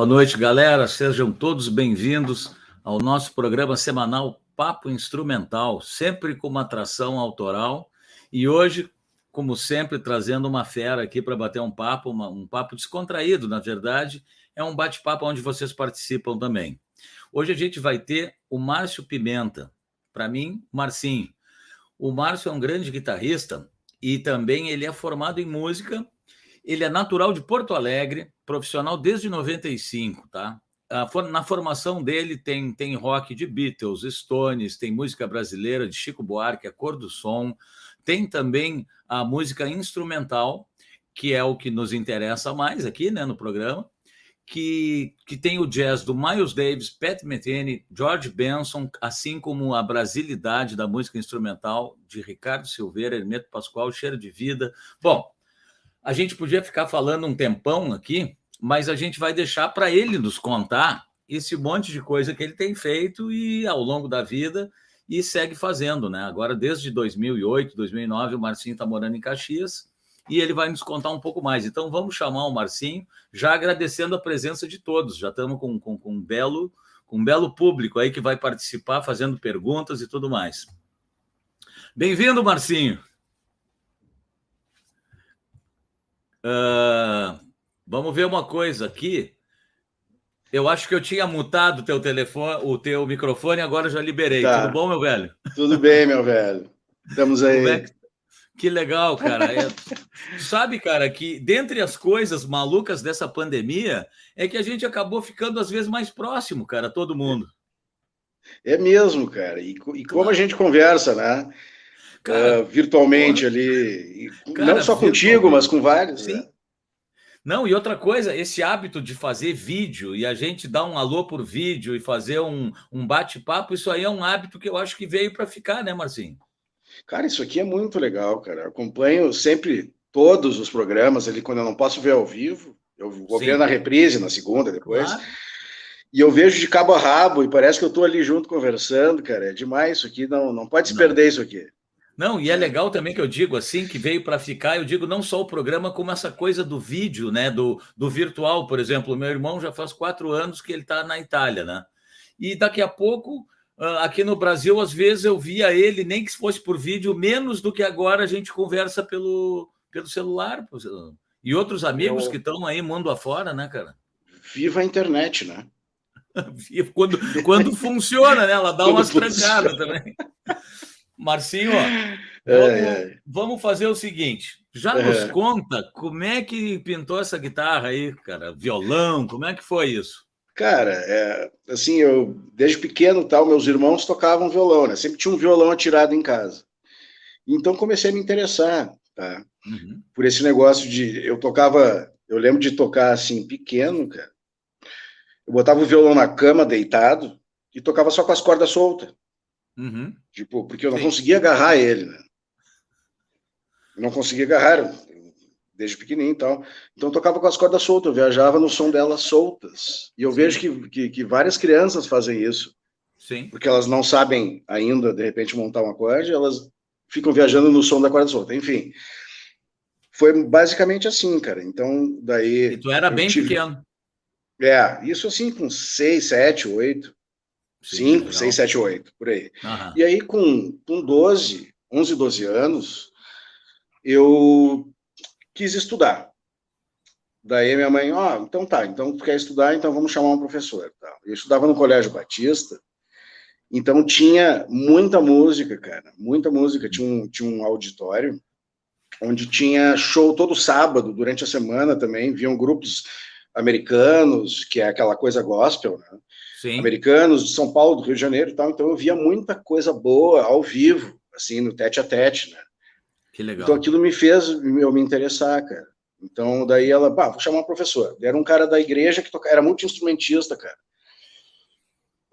Boa noite, galera. Sejam todos bem-vindos ao nosso programa semanal Papo Instrumental, sempre com uma atração autoral. E hoje, como sempre, trazendo uma fera aqui para bater um papo, uma, um papo descontraído, na verdade. É um bate-papo onde vocês participam também. Hoje a gente vai ter o Márcio Pimenta. Para mim, Marcinho. O Márcio é um grande guitarrista e também ele é formado em música ele é natural de Porto Alegre, profissional desde 95, tá? Na formação dele tem, tem rock de Beatles, Stones, tem música brasileira de Chico Buarque, a cor do som, tem também a música instrumental, que é o que nos interessa mais aqui né, no programa, que, que tem o jazz do Miles Davis, Pat Metheny, George Benson, assim como a brasilidade da música instrumental de Ricardo Silveira, Hermeto Pascoal, Cheiro de Vida. Bom, a gente podia ficar falando um tempão aqui, mas a gente vai deixar para ele nos contar esse monte de coisa que ele tem feito e ao longo da vida e segue fazendo, né? Agora, desde 2008, 2009, o Marcinho está morando em Caxias e ele vai nos contar um pouco mais. Então, vamos chamar o Marcinho, já agradecendo a presença de todos. Já estamos com, com, com um belo com um belo público aí que vai participar, fazendo perguntas e tudo mais. Bem-vindo, Marcinho. Uh, vamos ver uma coisa aqui. Eu acho que eu tinha mutado o teu telefone, o teu microfone, agora já liberei. Tá. Tudo bom, meu velho? Tudo bem, meu velho. Estamos aí. É que... que... legal, cara. É... Sabe, cara, que dentre as coisas malucas dessa pandemia é que a gente acabou ficando às vezes mais próximo, cara, todo mundo. É mesmo, cara. E, e como a gente conversa, né? Cara, uh, virtualmente ali. Cara, não só contigo, mas com vários. Sim. Né? Não, e outra coisa, esse hábito de fazer vídeo e a gente dar um alô por vídeo e fazer um, um bate-papo, isso aí é um hábito que eu acho que veio para ficar, né, Marcinho? Cara, isso aqui é muito legal, cara. Eu acompanho sempre todos os programas ali, quando eu não posso ver ao vivo. Eu vou Sim. ver na reprise, na segunda, depois. Claro. E eu vejo de cabo a rabo e parece que eu estou ali junto conversando, cara. É demais isso aqui, não, não pode se não. perder isso aqui. Não, e é legal também que eu digo assim, que veio para ficar, eu digo não só o programa, como essa coisa do vídeo, né? Do, do virtual, por exemplo. Meu irmão já faz quatro anos que ele está na Itália, né? E daqui a pouco, ah, aqui no Brasil, às vezes eu via ele, nem que fosse por vídeo, menos do que agora a gente conversa pelo, pelo celular. E outros amigos eu... que estão aí mundo afora, né, cara? Viva a internet, né? quando, quando funciona, né? Ela dá quando umas trancadas também. Marcinho, é, vamos, é. vamos, fazer o seguinte. Já é. nos conta como é que pintou essa guitarra aí, cara? Violão, como é que foi isso? Cara, é, assim, eu desde pequeno tal, meus irmãos tocavam violão, né? Sempre tinha um violão atirado em casa. Então comecei a me interessar, tá? Uhum. Por esse negócio de eu tocava, eu lembro de tocar assim pequeno, cara. Eu botava o violão na cama deitado e tocava só com as cordas soltas. Uhum. Tipo, porque eu não Sim. conseguia agarrar ele, né? Eu não conseguia agarrar, desde pequenininho e tal. Então eu tocava com as cordas soltas, eu viajava no som delas soltas. E eu Sim. vejo que, que, que, várias crianças fazem isso. Sim. Porque elas não sabem ainda, de repente, montar um acorde, elas ficam viajando no som da corda solta. Enfim, foi basicamente assim, cara. Então, daí. E tu era bem tive... pequeno. É, isso assim, com seis, sete, oito. 5, 6, 7, 8, por aí. Uhum. E aí, com, com 12, 11, 12 anos, eu quis estudar. Daí minha mãe, ó, oh, então tá, então tu quer estudar, então vamos chamar um professor. Eu estudava no Colégio Batista, então tinha muita música, cara, muita música. Tinha um, tinha um auditório onde tinha show todo sábado, durante a semana também, viam grupos americanos, que é aquela coisa gospel, né? Sim. americanos de São Paulo, do Rio de Janeiro e tal. Então eu via muita coisa boa ao vivo, assim, no tete a tete, né? Que legal. Então aquilo me fez eu me interessar, cara. Então daí ela, pá, vou chamar um professor. Era um cara da igreja que tocava, era muito instrumentista, cara.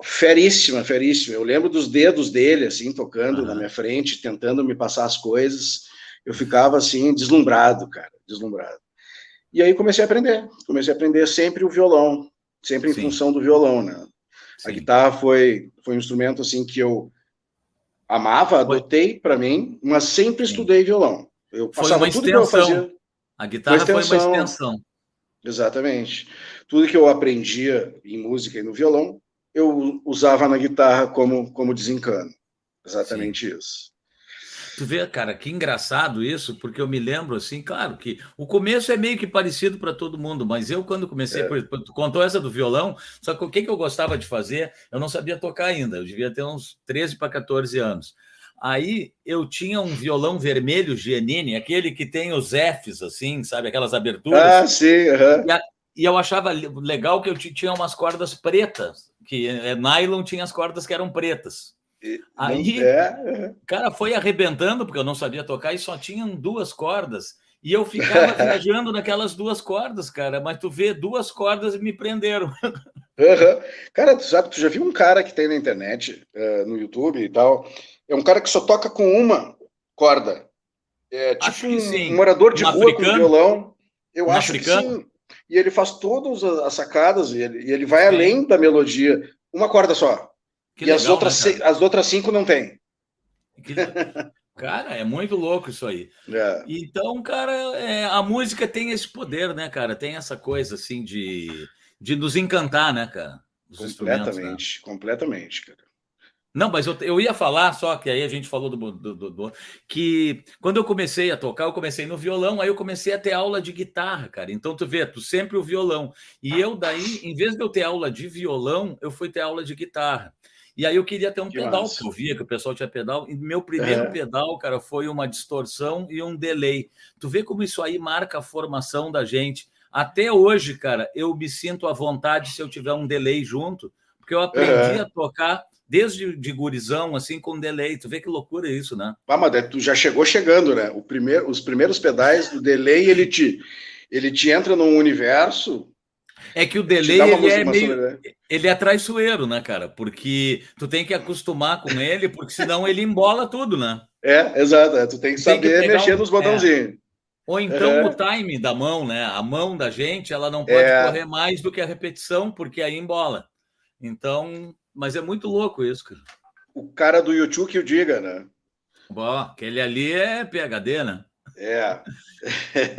Feríssima, feríssima. Eu lembro dos dedos dele, assim, tocando uhum. na minha frente, tentando me passar as coisas. Eu ficava, assim, deslumbrado, cara, deslumbrado. E aí comecei a aprender. Comecei a aprender sempre o violão, sempre em Sim. função do violão, né? Sim. A guitarra foi, foi um instrumento assim que eu amava, adotei para mim, mas sempre Sim. estudei violão. Eu foi uma extensão. A guitarra uma foi uma extensão. Exatamente. tudo que eu aprendia em música e no violão, eu usava na guitarra como, como desencano. Exatamente Sim. isso. Tu vê, cara, que engraçado isso, porque eu me lembro assim, claro que o começo é meio que parecido para todo mundo, mas eu, quando comecei, é. por, tu contou essa do violão, só que o que, que eu gostava de fazer, eu não sabia tocar ainda, eu devia ter uns 13 para 14 anos. Aí eu tinha um violão vermelho Giannini, aquele que tem os Fs, assim, sabe, aquelas aberturas. Ah, sim, uhum. e, a, e eu achava legal que eu tinha umas cordas pretas, que é, nylon tinha as cordas que eram pretas. Aí, é. cara, foi arrebentando, porque eu não sabia tocar e só tinham duas cordas. E eu ficava viajando naquelas duas cordas, cara. Mas tu vê, duas cordas e me prenderam. Uhum. Cara, tu sabe, tu já viu um cara que tem na internet, uh, no YouTube e tal. É um cara que só toca com uma corda. É tipo um, um, morador de um rua africano? com violão. Eu um acho africano? que sim. E ele faz todas as sacadas e ele, e ele vai sim. além da melodia. Uma corda só. Que e legal, as, outras, né, as outras cinco não tem. Que... Cara, é muito louco isso aí. É. Então, cara, é, a música tem esse poder, né, cara? Tem essa coisa assim de, de nos encantar, né, cara? Os né? completamente, né? completamente, cara. Não, mas eu, eu ia falar só que aí a gente falou do, do, do, do, que quando eu comecei a tocar, eu comecei no violão, aí eu comecei a ter aula de guitarra, cara. Então tu vê, tu sempre o violão. E eu daí, em vez de eu ter aula de violão, eu fui ter aula de guitarra. E aí eu queria ter um que pedal, massa. que eu via que o pessoal tinha pedal. E meu primeiro é. pedal, cara, foi uma distorção e um delay. Tu vê como isso aí marca a formação da gente. Até hoje, cara, eu me sinto à vontade se eu tiver um delay junto, porque eu aprendi é. a tocar desde de gurizão, assim, com delay. Tu vê que loucura isso, né? Ah, mas tu já chegou chegando, né? O primeiro, os primeiros pedais do delay, ele te, ele te entra num universo é que o delay ele é meio. Ele é traiçoeiro, né, cara? Porque tu tem que acostumar com ele, porque senão ele embola tudo, né? É, exato. É, tu tem que tu saber tem que mexer um... nos botãozinhos. É. Ou então é. o time da mão, né? A mão da gente, ela não pode é. correr mais do que a repetição, porque aí embola. Então, mas é muito louco isso, cara. O cara do YouTube que o diga, né? Bom, aquele ali é PHD, né? É.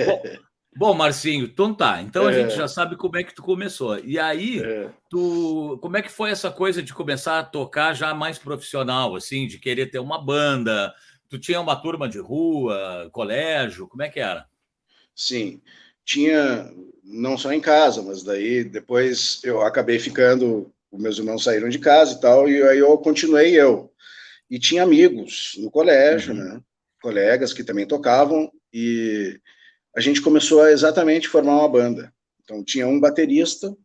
Bom, Bom, Marcinho, então tá. Então a gente é. já sabe como é que tu começou. E aí, é. tu, como é que foi essa coisa de começar a tocar já mais profissional, assim, de querer ter uma banda? Tu tinha uma turma de rua, colégio, como é que era? Sim, tinha não só em casa, mas daí depois eu acabei ficando, os meus irmãos saíram de casa e tal, e aí eu continuei eu. E tinha amigos no colégio, uhum. né? Colegas que também tocavam e a gente começou a exatamente formar uma banda. Então tinha um baterista,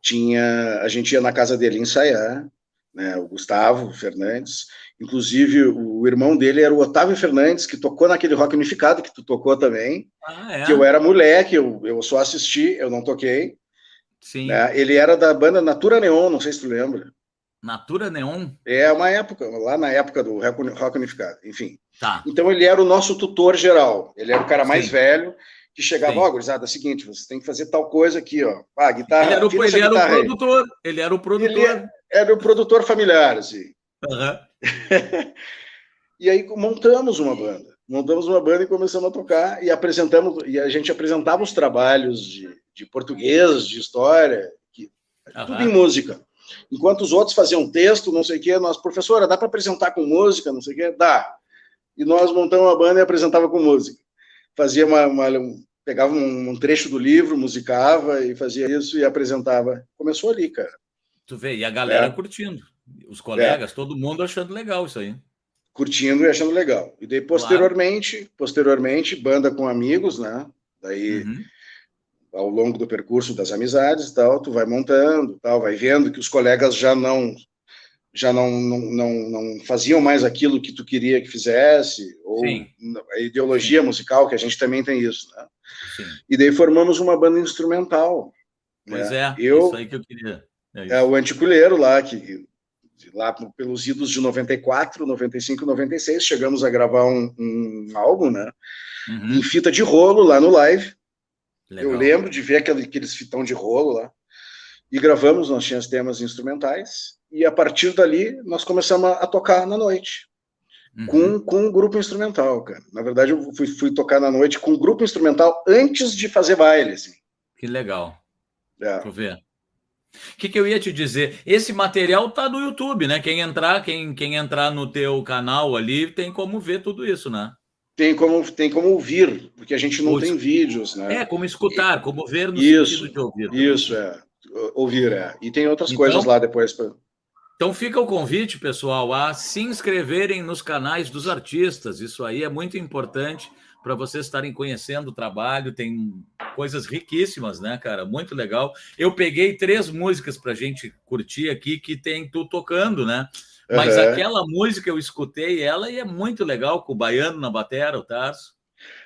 tinha a gente ia na casa dele ensaiar, né, o Gustavo Fernandes. Inclusive o irmão dele era o Otávio Fernandes que tocou naquele rock unificado que tu tocou também. Ah, é? Que eu era moleque, eu, eu só assisti, eu não toquei. Sim. Né, ele era da banda Natura Neon, não sei se tu lembra. Natura Neon? É uma época, lá na época do Rock Unificado, enfim. Tá. Então ele era o nosso tutor geral, ele era o cara mais Sim. velho, que chegava, ó, oh, gurizada, é o seguinte, você tem que fazer tal coisa aqui, ó. Ah, guitarra. Ele era o, ele era o produtor, aí. ele era o produtor. Ele era, era o produtor familiar, assim. Uhum. e aí montamos uma banda. Montamos uma banda e começamos a tocar e apresentamos, e a gente apresentava os trabalhos de, de português, de história, que, uhum. tudo em música. Enquanto os outros faziam texto, não sei o quê, nós, professora, dá para apresentar com música, não sei o quê? Dá. E nós montamos uma banda e apresentava com música. Fazia uma, uma pegava um, um, trecho do livro, musicava e fazia isso e apresentava. Começou ali, cara. Tu vê, e a galera é. curtindo. Os colegas, é. todo mundo achando legal isso aí. Curtindo e achando legal. E daí, posteriormente, claro. posteriormente, banda com amigos, né? Daí, uhum ao longo do percurso das amizades e tal, tu vai montando, tal, vai vendo que os colegas já não já não, não, não, não faziam mais aquilo que tu queria que fizesse, ou Sim. a ideologia Sim. musical, que a gente também tem isso, né? Sim. E daí formamos uma banda instrumental. Pois né? é, eu, isso aí que eu queria. É, é o Anticuleiro lá, que lá pelos idos de 94, 95, 96, chegamos a gravar um, um álbum, né? Uhum. Em fita de rolo lá no live. Legal. Eu lembro de ver aquele, aqueles fitão de rolo lá. E gravamos, nós tínhamos temas instrumentais. E a partir dali, nós começamos a, a tocar na noite. Uhum. Com, com um grupo instrumental, cara. Na verdade, eu fui, fui tocar na noite com um grupo instrumental antes de fazer baile, assim. Que legal. É. Deixa eu ver. O que, que, eu ia te dizer? Esse material tá no YouTube, né? Quem entrar, quem, quem entrar no teu canal ali tem como ver tudo isso, né? Tem como, tem como ouvir, porque a gente não tem vídeos, né? É, como escutar, como ver no isso, sentido de ouvir. Isso, é. Ouvir, é. E tem outras então, coisas lá depois. Pra... Então fica o convite, pessoal, a se inscreverem nos canais dos artistas. Isso aí é muito importante para vocês estarem conhecendo o trabalho. Tem coisas riquíssimas, né, cara? Muito legal. Eu peguei três músicas para gente curtir aqui que tem tu tocando, né? Mas uhum. aquela música eu escutei ela e é muito legal com o baiano na batera, o Tarso.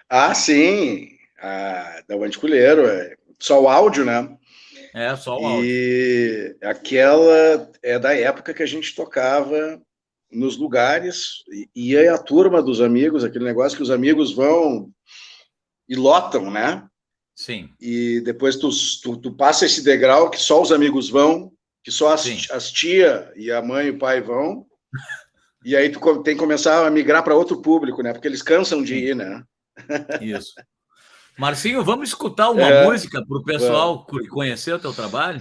Ah, sim. Ah, da Anticulheiro. É só o áudio, né? É, só o áudio. E aquela é da época que a gente tocava nos lugares, e aí a turma dos amigos, aquele negócio que os amigos vão e lotam, né? Sim. E depois tu, tu, tu passa esse degrau que só os amigos vão, que só as, as tia e a mãe e o pai vão, e aí tu tem que começar a migrar para outro público, né? Porque eles cansam de ir, né? Isso. Marcinho, vamos escutar uma é, música para o pessoal vamos. conhecer o teu trabalho?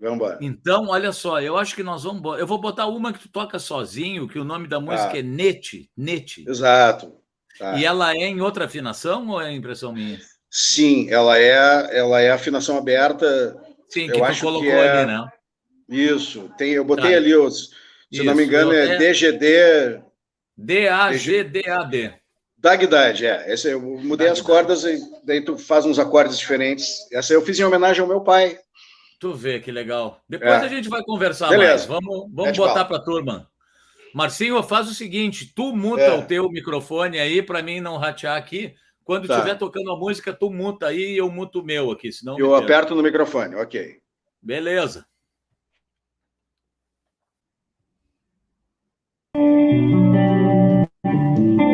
Vamos embora. Então, olha só, eu acho que nós vamos. Eu vou botar uma que tu toca sozinho, que o nome da música ah. é Nete. Nete. Exato. Tá. E ela é em outra afinação ou é impressão minha? Sim, ela é, ela é afinação aberta. Sim, que eu tu acho colocou que é... ali, né? Isso, tem, eu botei tá. ali os. Se Isso, não me engano, é DGD. D-A-G-D-A-D. Dagdad, é. Essa eu mudei as cordas e daí tu faz uns acordes diferentes. Essa eu fiz em homenagem ao meu pai. Tu vê que legal. Depois é. a gente vai conversar Beleza. mais. Vamos, vamos botar para a turma. Marcinho, faz o seguinte: tu muta é. o teu microfone aí para mim não ratear aqui. Quando tá. estiver tocando a música, tu muta aí e eu muto o meu aqui, senão. Eu aperto no microfone, ok. Beleza. Thank you.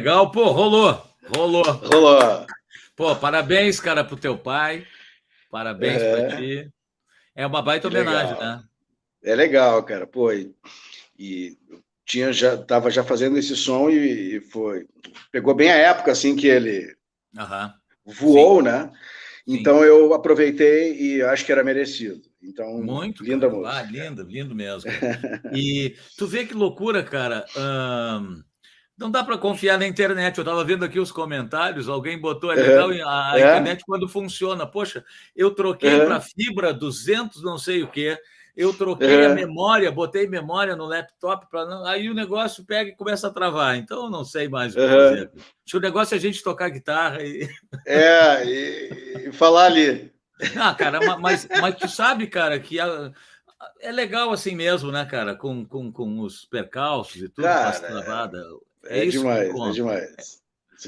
Legal. Pô, rolou. Rolou. Rolou. Pô, parabéns, cara, pro teu pai. Parabéns é. para ti. É uma baita homenagem, né? É legal, cara. Pô, e, e tinha já tava já fazendo esse som e, e, foi pegou bem a época assim que ele uhum. voou, Sim. né? Então Sim. eu aproveitei e acho que era merecido. Então, muito linda cara. música. Ah, lindo, lindo mesmo. e tu vê que loucura, cara. Um, não dá para confiar na internet. Eu estava vendo aqui os comentários, alguém botou, é legal a, é. internet quando funciona. Poxa, eu troquei é. para fibra 200 não sei o quê, eu troquei a memória, botei memória no laptop, para aí o negócio pega e começa a travar. Então eu não sei mais o que fazer. Acho o negócio é a gente tocar guitarra e... É, e, e falar ali. Ah, cara, mas, mas tu sabe, cara, que a, é legal assim mesmo, né, cara? Com, com, com os percalços e tudo, cara, travada. É, é demais, é demais.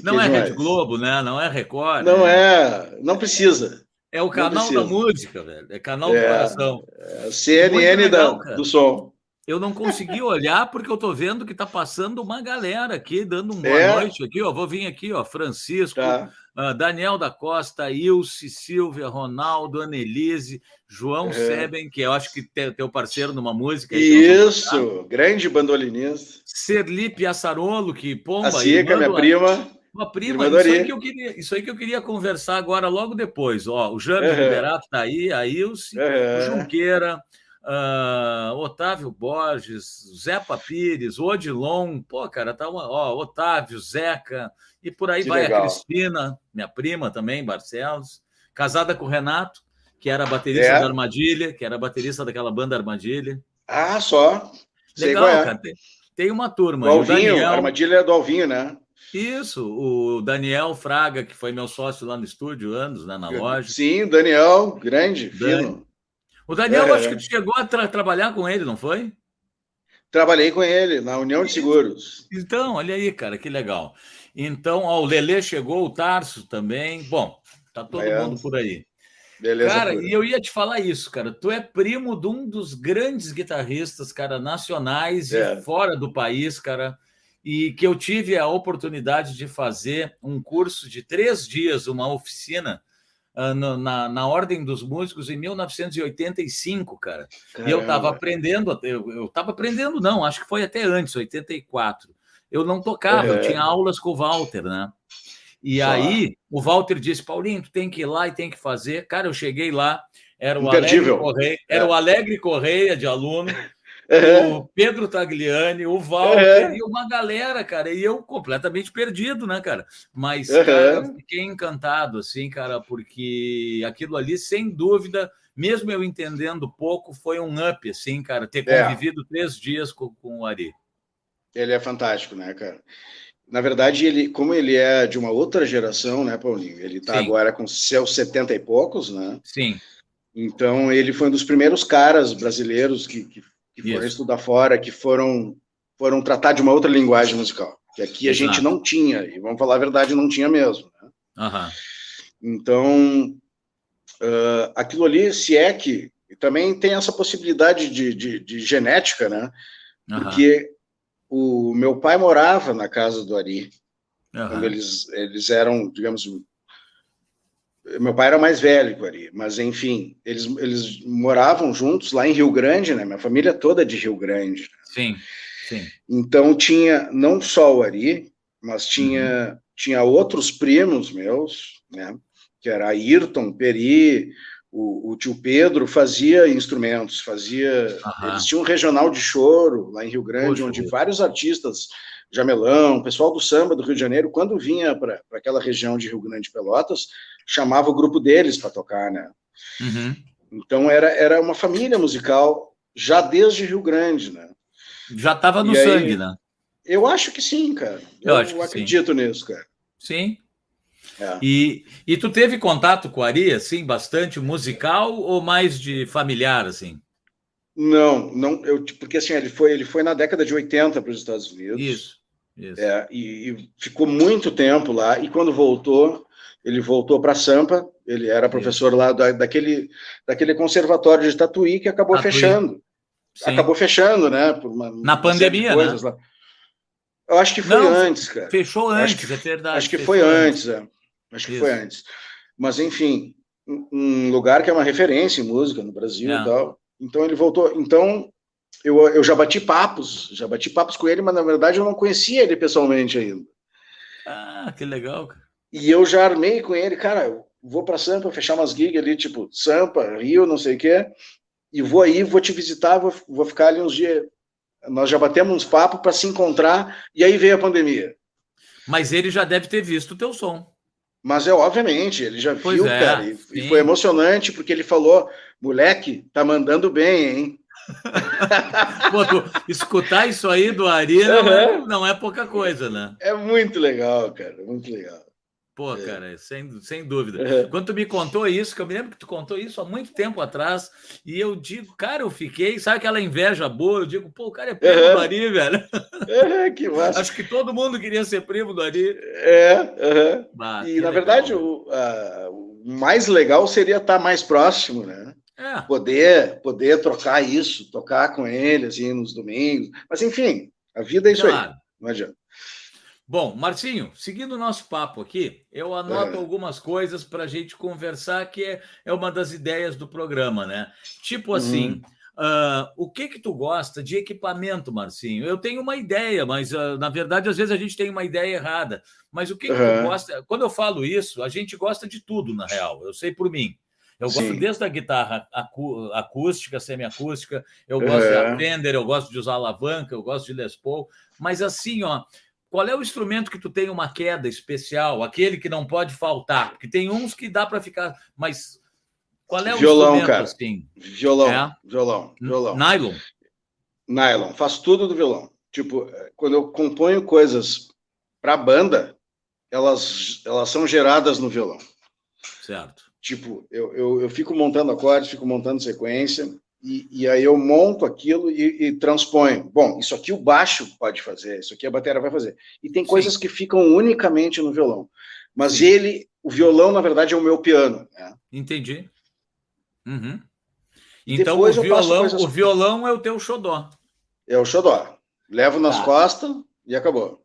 Não é, é Rede Globo, né? Não é Record. Não é, não precisa. É o canal da música, velho. É canal é, do coração. É CNN legal, da, do som. Eu não consegui olhar porque eu tô vendo que tá passando uma galera aqui, dando uma boa é. noite aqui, ó. Vou vir aqui, ó. Francisco, tá. Uh, Daniel da Costa, Ilse, Silvia, Ronaldo, Annelise, João é. Seben, que eu acho que é teu parceiro numa música. Isso, grande bandolinista. Serli Piaçarolo, que pomba. A Cica, minha prima. Uma prima, isso aí, que eu queria, isso aí que eu queria conversar agora, logo depois. Ó, o James uhum. Liberato está aí, a Ilse, uhum. o Junqueira, uh, Otávio Borges, Zepa Pires, Odilon, pô, cara, tá uma, ó, Otávio, Zeca, e por aí que vai legal. a Cristina, minha prima também, Barcelos, casada com o Renato, que era baterista é. da Armadilha, que era baterista daquela banda Armadilha. Ah, só. Legal, é. cara. Tem, uma turma. O Alvinho, o Daniel... Armadilha é do Alvinho, né? Isso, o Daniel Fraga, que foi meu sócio lá no estúdio, anos, né, na loja. Sim, Daniel, grande, Dani. fino. O Daniel, é. acho que chegou a tra trabalhar com ele, não foi? Trabalhei com ele, na União de Seguros. Então, olha aí, cara, que legal. Então, ó, o Lele chegou, o Tarso também. Bom, tá todo mundo por aí. Beleza. Cara, pura. e eu ia te falar isso, cara. Tu é primo de um dos grandes guitarristas, cara, nacionais é. e fora do país, cara e que eu tive a oportunidade de fazer um curso de três dias, uma oficina uh, na, na Ordem dos Músicos em 1985, cara. Caramba. E eu estava aprendendo, eu estava aprendendo, não, acho que foi até antes, 84. Eu não tocava, é. eu tinha aulas com o Walter, né? E Só. aí o Walter disse: Paulinho, tu tem que ir lá e tem que fazer. Cara, eu cheguei lá, era o Alegre Correia, era é. o Alegre Correia de aluno. Uhum. o Pedro Tagliani, o Walter uhum. e uma galera, cara. E eu completamente perdido, né, cara? Mas, cara, fiquei encantado, assim, cara, porque aquilo ali, sem dúvida, mesmo eu entendendo pouco, foi um up, assim, cara, ter é. convivido é. três dias com, com o Ari. Ele é fantástico, né, cara? Na verdade, ele, como ele é de uma outra geração, né, Paulinho? Ele está agora com seus setenta e poucos, né? Sim. Então, ele foi um dos primeiros caras brasileiros que, que que foram estudar fora, que foram, foram tratar de uma outra linguagem musical, que aqui a gente não tinha, e vamos falar a verdade, não tinha mesmo. Né? Uhum. Então, uh, aquilo ali, se é que também tem essa possibilidade de, de, de genética, né? Uhum. Porque o meu pai morava na casa do Ari, uhum. quando eles, eles eram, digamos, meu pai era mais velho que o Ari, mas enfim, eles, eles moravam juntos lá em Rio Grande, né? Minha família toda é de Rio Grande. Né? Sim, sim. Então tinha não só o Ari, mas tinha, uhum. tinha outros primos meus, né? Que era Ayrton, Peri, o, o tio Pedro fazia instrumentos, fazia. Uhum. Eles tinham um regional de choro lá em Rio Grande, Poxa, onde Deus. vários artistas Jamelão, pessoal do samba do Rio de Janeiro, quando vinha para aquela região de Rio Grande Pelotas, chamava o grupo deles para tocar, né? Uhum. Então era, era uma família musical já desde Rio Grande, né? Já estava no sangue, né? Eu acho que sim, cara. Eu, eu acredito nisso, cara. Sim. É. E, e tu teve contato com a Ari, assim, bastante musical ou mais de familiar, assim? Não, não, eu, porque assim, ele foi, ele foi na década de 80 para os Estados Unidos. Isso. Isso. É, e, e, ficou muito tempo lá, e quando voltou, ele voltou para Sampa, ele era professor Isso. lá da, daquele, daquele conservatório de Tatuí que acabou Tatuí. fechando. Sim. Acabou fechando, né? Por uma, Na pandemia, né? Lá. Eu acho que foi Não, antes, cara. Fechou antes, que, é verdade. Acho que foi antes, é. Acho que Isso. foi antes. Mas, enfim, um lugar que é uma referência em música no Brasil é. e tal. Então ele voltou. Então eu, eu já bati papos, já bati papos com ele, mas na verdade eu não conhecia ele pessoalmente ainda. Ah, que legal. E eu já armei com ele, cara, vou para Sampa fechar umas gigs ali, tipo Sampa, Rio, não sei o quê, e vou aí, vou te visitar, vou, vou ficar ali uns dias. Nós já batemos uns papos para se encontrar, e aí veio a pandemia. Mas ele já deve ter visto o teu som. Mas é obviamente, ele já pois viu, é, cara, e, e, foi emocionante porque ele falou: moleque, tá mandando bem, hein? Pô, tu, escutar isso aí do Ari não, é, não é pouca coisa, né? É muito legal, cara, muito legal. Pô, é. cara, sem, sem dúvida. É. Quando tu me contou isso, que eu me lembro que tu contou isso há muito tempo atrás, e eu digo, cara, eu fiquei, sabe aquela inveja boa? Eu digo, pô, o cara é primo uhum. do Ari, velho. É, que massa. Acho que todo mundo queria ser primo do Ari. É, uhum. bah, e na legal. verdade, o, a, o mais legal seria estar mais próximo, né? É. Poder, poder trocar isso, tocar com ele, assim, nos domingos. Mas, enfim, a vida é isso claro. aí. Não adianta. Bom, Marcinho, seguindo o nosso papo aqui, eu anoto é. algumas coisas para a gente conversar, que é, é uma das ideias do programa, né? Tipo assim, uhum. uh, o que que tu gosta de equipamento, Marcinho? Eu tenho uma ideia, mas uh, na verdade às vezes a gente tem uma ideia errada. Mas o que, que tu gosta? Quando eu falo isso, a gente gosta de tudo, na real. Eu sei por mim. Eu gosto Sim. desde a guitarra acú acústica, semiacústica, eu gosto é. de Fender, eu gosto de usar alavanca, eu gosto de Les Paul, mas assim, ó, qual é o instrumento que tu tem uma queda especial, aquele que não pode faltar? Porque tem uns que dá para ficar, mas qual é o violão, instrumento cara. assim? Violão, é? violão, violão. Nylon. Nylon, faço tudo do violão. Tipo, quando eu componho coisas para banda, elas elas são geradas no violão. Certo. Tipo, eu, eu, eu fico montando acordes, fico montando sequência, e, e, aí eu monto aquilo e, e, transponho. Bom, isso aqui o baixo pode fazer, isso aqui a bateria vai fazer. E tem coisas Sim. que ficam unicamente no violão. Mas Sim. ele, o violão, na verdade, é o meu piano. Né? Entendi. Uhum. Então o violão, coisas... o violão é o teu xodó. É o xodó. Levo nas tá. costas e acabou.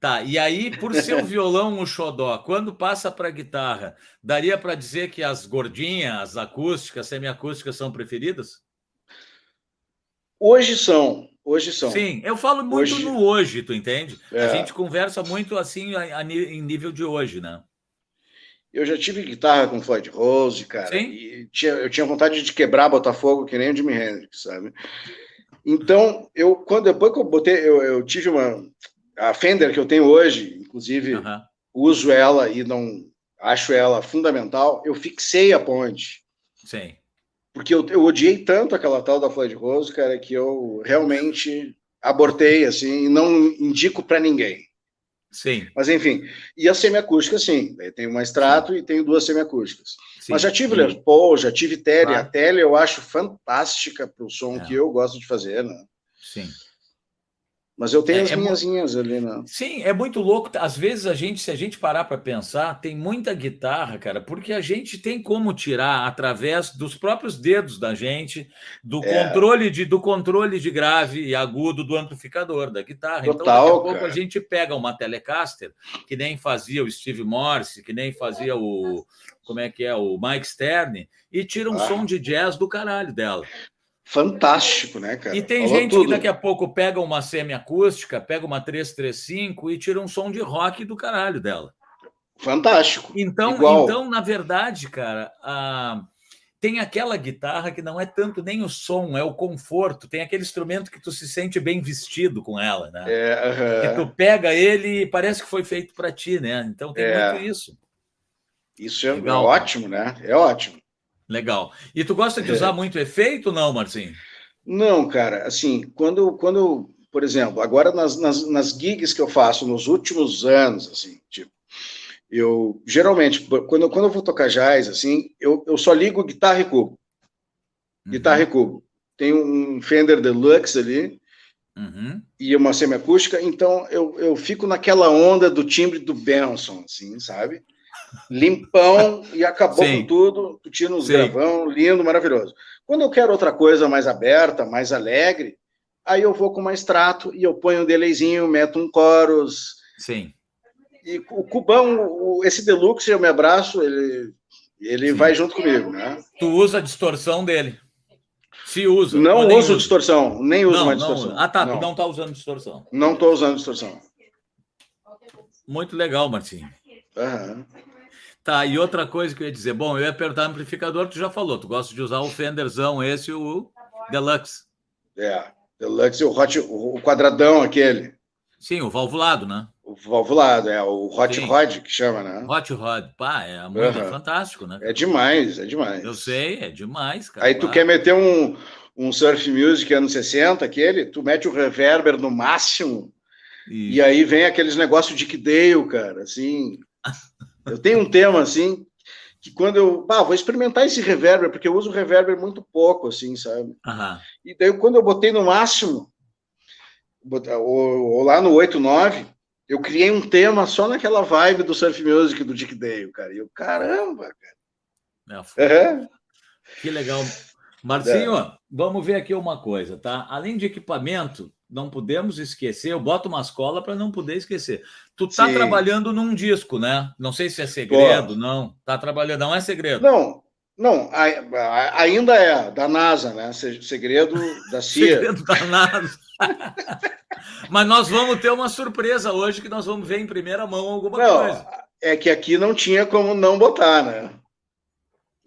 Tá, e aí, por ser o violão um xodó, quando passa para a guitarra, daria para dizer que as gordinhas, as acústicas, semiacústicas são preferidas? Hoje são, hoje são. Sim, eu falo muito hoje... no hoje, tu entende? É. A gente conversa muito assim a, a, em nível de hoje, né? Eu já tive guitarra com Floyd Rose, cara. Sim. E tinha, eu tinha vontade de quebrar Botafogo que nem o Jimi Hendrix, sabe? Então, eu quando depois que eu botei, eu, eu tive uma a Fender que eu tenho hoje, inclusive, uh -huh. uso ela e não acho ela fundamental. Eu fixei a ponte. Sim. Porque eu, eu odiei tanto aquela tal da Floyd Rose, cara, que eu realmente abortei, assim, e não indico para ninguém. Sim. Mas enfim, e a semiacústica, sim. Tem uma extrato sim. e tenho duas semiacústicas. Sim, Mas já tive Les Paul, já tive Tele. A Tele eu acho fantástica para o som é. que eu gosto de fazer, né? Sim. Mas eu tenho é, as é minhasinhas ali, né? Sim, é muito louco. Às vezes a gente, se a gente parar para pensar, tem muita guitarra, cara, porque a gente tem como tirar através dos próprios dedos da gente, do é. controle de do controle de grave e agudo do amplificador da guitarra. Total, então, daqui a pouco a gente pega uma Telecaster, que nem fazia o Steve Morse, que nem fazia o como é que é o Mike Stern, e tira um ah. som de jazz do caralho dela fantástico, né, cara? E tem Falou gente tudo. que daqui a pouco pega uma semiacústica, pega uma 335 e tira um som de rock do caralho dela. Fantástico. Então, Igual. então na verdade, cara, a... tem aquela guitarra que não é tanto nem o som, é o conforto. Tem aquele instrumento que tu se sente bem vestido com ela, né? É, uh Que tu pega ele e parece que foi feito para ti, né? Então tem é. muito isso. Isso é Legal. ótimo, né? É ótimo. Legal. E tu gosta de usar é. muito efeito, não, Marcinho? Não, cara. Assim, quando, quando por exemplo, agora nas, nas, nas gigs que eu faço nos últimos anos, assim, tipo, eu geralmente, quando, quando eu vou tocar jazz, assim, eu, eu só ligo guitarra e cubo. Uhum. Guitarra e cubo. Tem um Fender Deluxe ali uhum. e uma semiacústica, então eu, eu fico naquela onda do timbre do Benson, assim, sabe? Limpão e acabou Sim. com tudo, tu tira uns Sim. gravão, lindo, maravilhoso. Quando eu quero outra coisa mais aberta, mais alegre, aí eu vou com mais trato e eu ponho um delayzinho, meto um chorus. Sim. E o Cubão, esse Deluxe, eu me abraço, ele, ele Sim. vai junto comigo, né? Tu usa a distorção dele. Se usa. Não uso usa. distorção, nem uso não, mais distorção. Ah, tá, não. tu não tá usando distorção. Não tô usando distorção. Muito legal, Marcinho. Uhum. Tá, e outra coisa que eu ia dizer, bom, eu ia perguntar amplificador, tu já falou, tu gosta de usar o Fenderzão, esse o Deluxe. É, Deluxe, o, hot, o quadradão aquele. Sim, o valvulado, né? O valvulado, é o Hot Sim. Rod que chama, né? Hot Rod, pá, é muito uhum. fantástico, né? É demais, é demais. Eu sei, é demais, cara. Aí tu quer meter um, um surf music anos 60, aquele, tu mete o reverber no máximo, e, e aí vem aqueles negócios de Dale, cara, assim. Eu tenho um tema assim que quando eu, ah, vou experimentar esse reverber, porque eu uso reverber muito pouco, assim, sabe? Uhum. E daí quando eu botei no máximo, ou, ou lá no 8.9, eu criei um tema só naquela vibe do surf music do Dick Dale, cara. E eu, caramba, cara. É, Que legal. Marcinho, é. vamos ver aqui uma coisa, tá? Além de equipamento, não podemos esquecer, eu boto uma escola para não poder esquecer. Tu tá Sim. trabalhando num disco, né? Não sei se é segredo, Pô. não. Tá trabalhando, não é segredo. Não, não, ainda é da NASA, né? Segredo da CIA. segredo da NASA. Mas nós vamos ter uma surpresa hoje que nós vamos ver em primeira mão alguma não, coisa. É que aqui não tinha como não botar, né?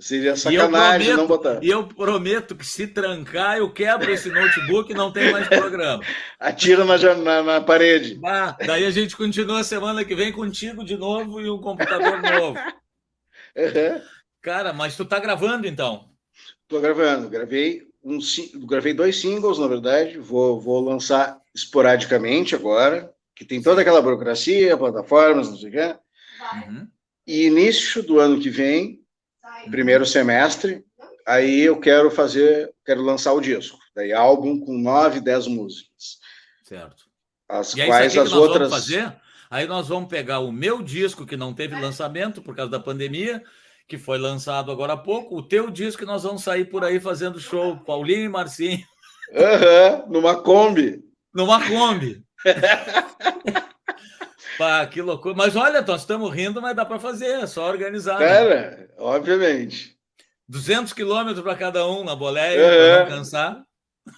Seria sacanagem prometo, não botar. E eu prometo que se trancar, eu quebro esse notebook e não tem mais programa. Atira na, na, na parede. Ah, daí a gente continua semana que vem contigo de novo e um computador novo. Uhum. Cara, mas tu tá gravando então? Tô gravando. Gravei um, gravei dois singles, na verdade. Vou, vou lançar esporadicamente agora, que tem toda aquela burocracia, plataformas, não sei o quê. Uhum. E início do ano que vem, primeiro semestre, aí eu quero fazer, quero lançar o disco. Daí álbum com nove, dez músicas. Certo. As quais as outras. fazer? Aí nós vamos pegar o meu disco que não teve lançamento por causa da pandemia que foi lançado agora há pouco, o teu disco que nós vamos sair por aí fazendo show, Paulinho e Marcinho. Uhum, numa Kombi. Numa Kombi. Pá, que loucura. Mas olha, nós estamos rindo, mas dá para fazer, é só organizar. Né? Cara, né? obviamente. 200 quilômetros para cada um na boleia, para não cansar.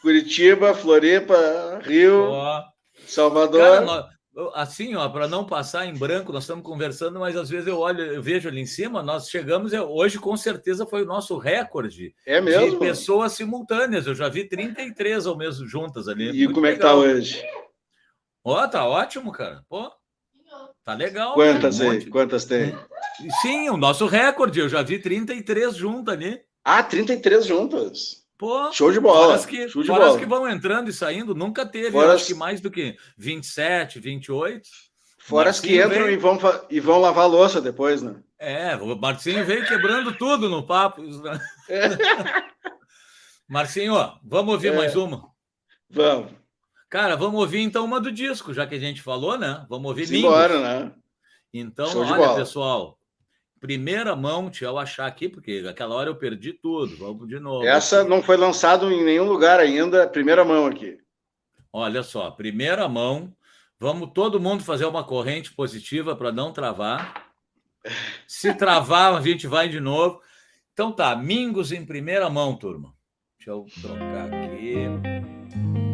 Curitiba, Floripa, Rio, oh. Salvador. Cara, nós, assim, ó, para não passar em branco, nós estamos conversando, mas às vezes eu olho, eu vejo ali em cima, nós chegamos, hoje com certeza foi o nosso recorde é mesmo? de pessoas simultâneas. Eu já vi 33 ao mesmo juntas ali. E Muito como legal. é que tá hoje? Ó, oh, tá ótimo, cara. Pô, tá legal. Quantas um aí? Quantas tem? Sim, o nosso recorde, eu já vi 33 juntas ali. Ah, 33 juntas. Pô, show de bola. Fora que, show de fora bola. que vão entrando e saindo, nunca teve, fora acho que mais do que 27, 28. Fora as que entram veio... e, vão, e vão lavar louça depois, né? É, o Marcinho veio quebrando tudo no papo. Né? É. Marcinho, vamos ouvir é. mais uma? Vamos. Cara, vamos ouvir então uma do disco, já que a gente falou, né? Vamos ouvir Embora, né? Então, Show olha, pessoal, primeira mão, deixa eu achar aqui, porque aquela hora eu perdi tudo. Vamos de novo. Essa não foi lançada em nenhum lugar ainda, primeira mão aqui. Olha só, primeira mão. Vamos todo mundo fazer uma corrente positiva para não travar. Se travar, a gente vai de novo. Então tá, Mingos em primeira mão, turma. Deixa eu trocar aqui.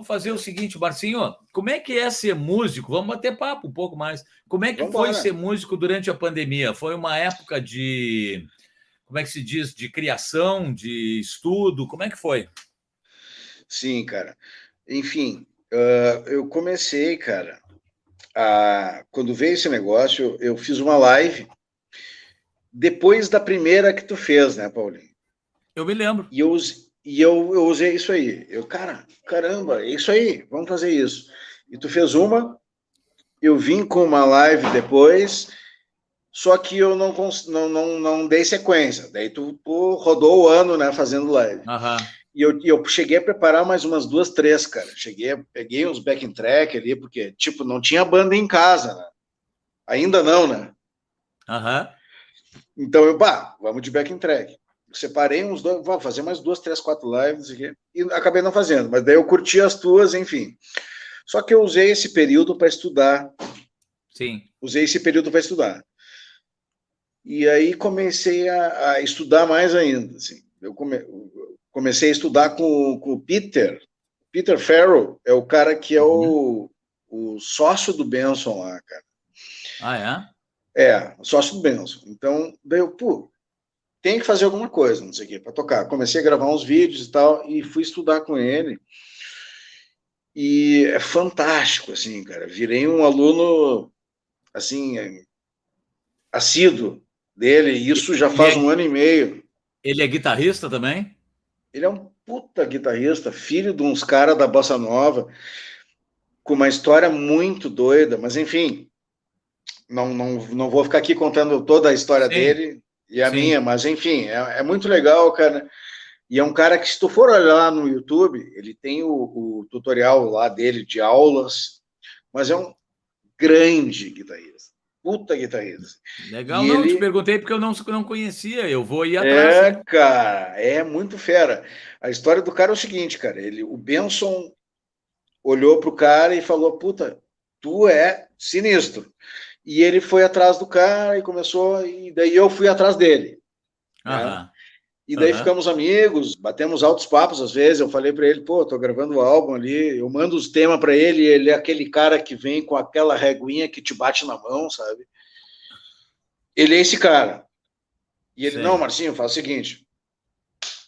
Vamos fazer o seguinte, Marcinho, como é que é ser músico? Vamos bater papo um pouco mais. Como é que Vamos foi embora. ser músico durante a pandemia? Foi uma época de, como é que se diz, de criação, de estudo? Como é que foi? Sim, cara. Enfim, uh, eu comecei, cara, a, quando veio esse negócio, eu fiz uma live depois da primeira que tu fez, né, Paulinho? Eu me lembro. E eu, e eu, eu usei isso aí. Eu, cara, caramba, é isso aí, vamos fazer isso. E tu fez uma, eu vim com uma live depois, só que eu não, não, não, não dei sequência. Daí tu, tu rodou o ano, né, fazendo live. Uhum. E eu, eu cheguei a preparar mais umas duas, três, cara. Cheguei, peguei uns backing track ali, porque, tipo, não tinha banda em casa, né? Ainda não, né? Aham. Uhum. Então eu, pá, vamos de backing track separei uns dois, vou fazer mais duas, três, quatro lives aqui, e acabei não fazendo, mas daí eu curti as tuas, enfim. Só que eu usei esse período para estudar. Sim. Usei esse período para estudar. E aí comecei a, a, estudar mais ainda. Assim. Eu come, comecei a estudar com, com o Peter. Peter Farrell é o cara que é uhum. o, o sócio do Benson lá, cara. Ah, é? É, sócio do Benson. Então, daí eu, pô, tem que fazer alguma coisa, não sei o quê, para tocar. Comecei a gravar uns vídeos e tal, e fui estudar com ele. E é fantástico, assim, cara. Virei um aluno, assim, assíduo dele, e isso já faz é, um ano e meio. Ele é guitarrista também? Ele é um puta guitarrista, filho de uns caras da Bossa Nova, com uma história muito doida, mas enfim, não, não, não vou ficar aqui contando toda a história Sim. dele, e a Sim. minha, mas enfim, é, é, muito legal, cara. E é um cara que, se tu for olhar lá no YouTube, ele tem o, o tutorial lá dele de aulas, mas é um grande guitarrista. Puta guitarrista. Legal, e não, ele... te perguntei porque eu não, não conhecia, eu vou ir atrás. É, cara, é muito fera. A história do cara é o seguinte, cara, ele, o Benson olhou pro cara e falou, puta, tu é sinistro. E ele foi atrás do cara e começou, e daí eu fui atrás dele. Né? E daí uhum. ficamos amigos, batemos altos papos às vezes. Eu falei para ele, pô, tô gravando o um álbum ali, eu mando os temas para ele, ele é aquele cara que vem com aquela reguinha que te bate na mão, sabe? Ele é esse cara. E ele, Sim. não, Marcinho, faz o seguinte.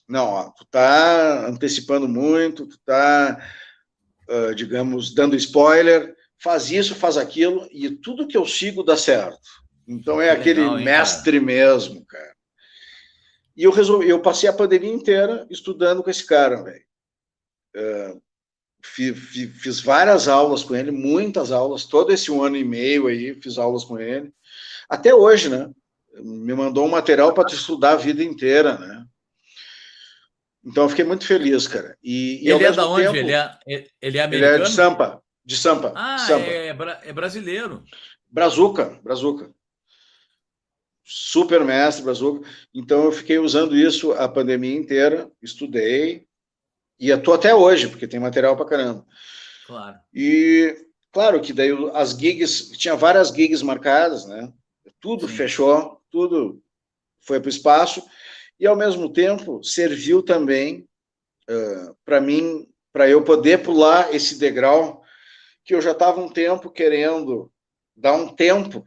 Não, ó, tu tá antecipando muito, tu tá, uh, digamos, dando spoiler faz isso, faz aquilo, e tudo que eu sigo dá certo. Então é aquele legal, hein, mestre cara? mesmo, cara. E eu resolvi, eu passei a pandemia inteira estudando com esse cara, velho. Uh, fiz, fiz, várias aulas com ele, muitas aulas, todo esse um ano e meio aí, fiz aulas com ele. Até hoje, né? Me mandou um material para estudar a vida inteira, né? Então eu fiquei muito feliz, cara. E, e ele é da onde? Tempo, ele, é, ele é americano? Ele é de Sampa. De Sampa. Ah, Sampa. É, é brasileiro. Brazuca, Brazuca. Super mestre, Brazuca. Então eu fiquei usando isso a pandemia inteira, estudei e estou até hoje, porque tem material para caramba. Claro. E claro que daí as gigs, tinha várias gigs marcadas, né? Tudo Sim. fechou, tudo foi para o espaço e ao mesmo tempo serviu também uh, para mim, para eu poder pular esse degrau que eu já estava um tempo querendo dar um tempo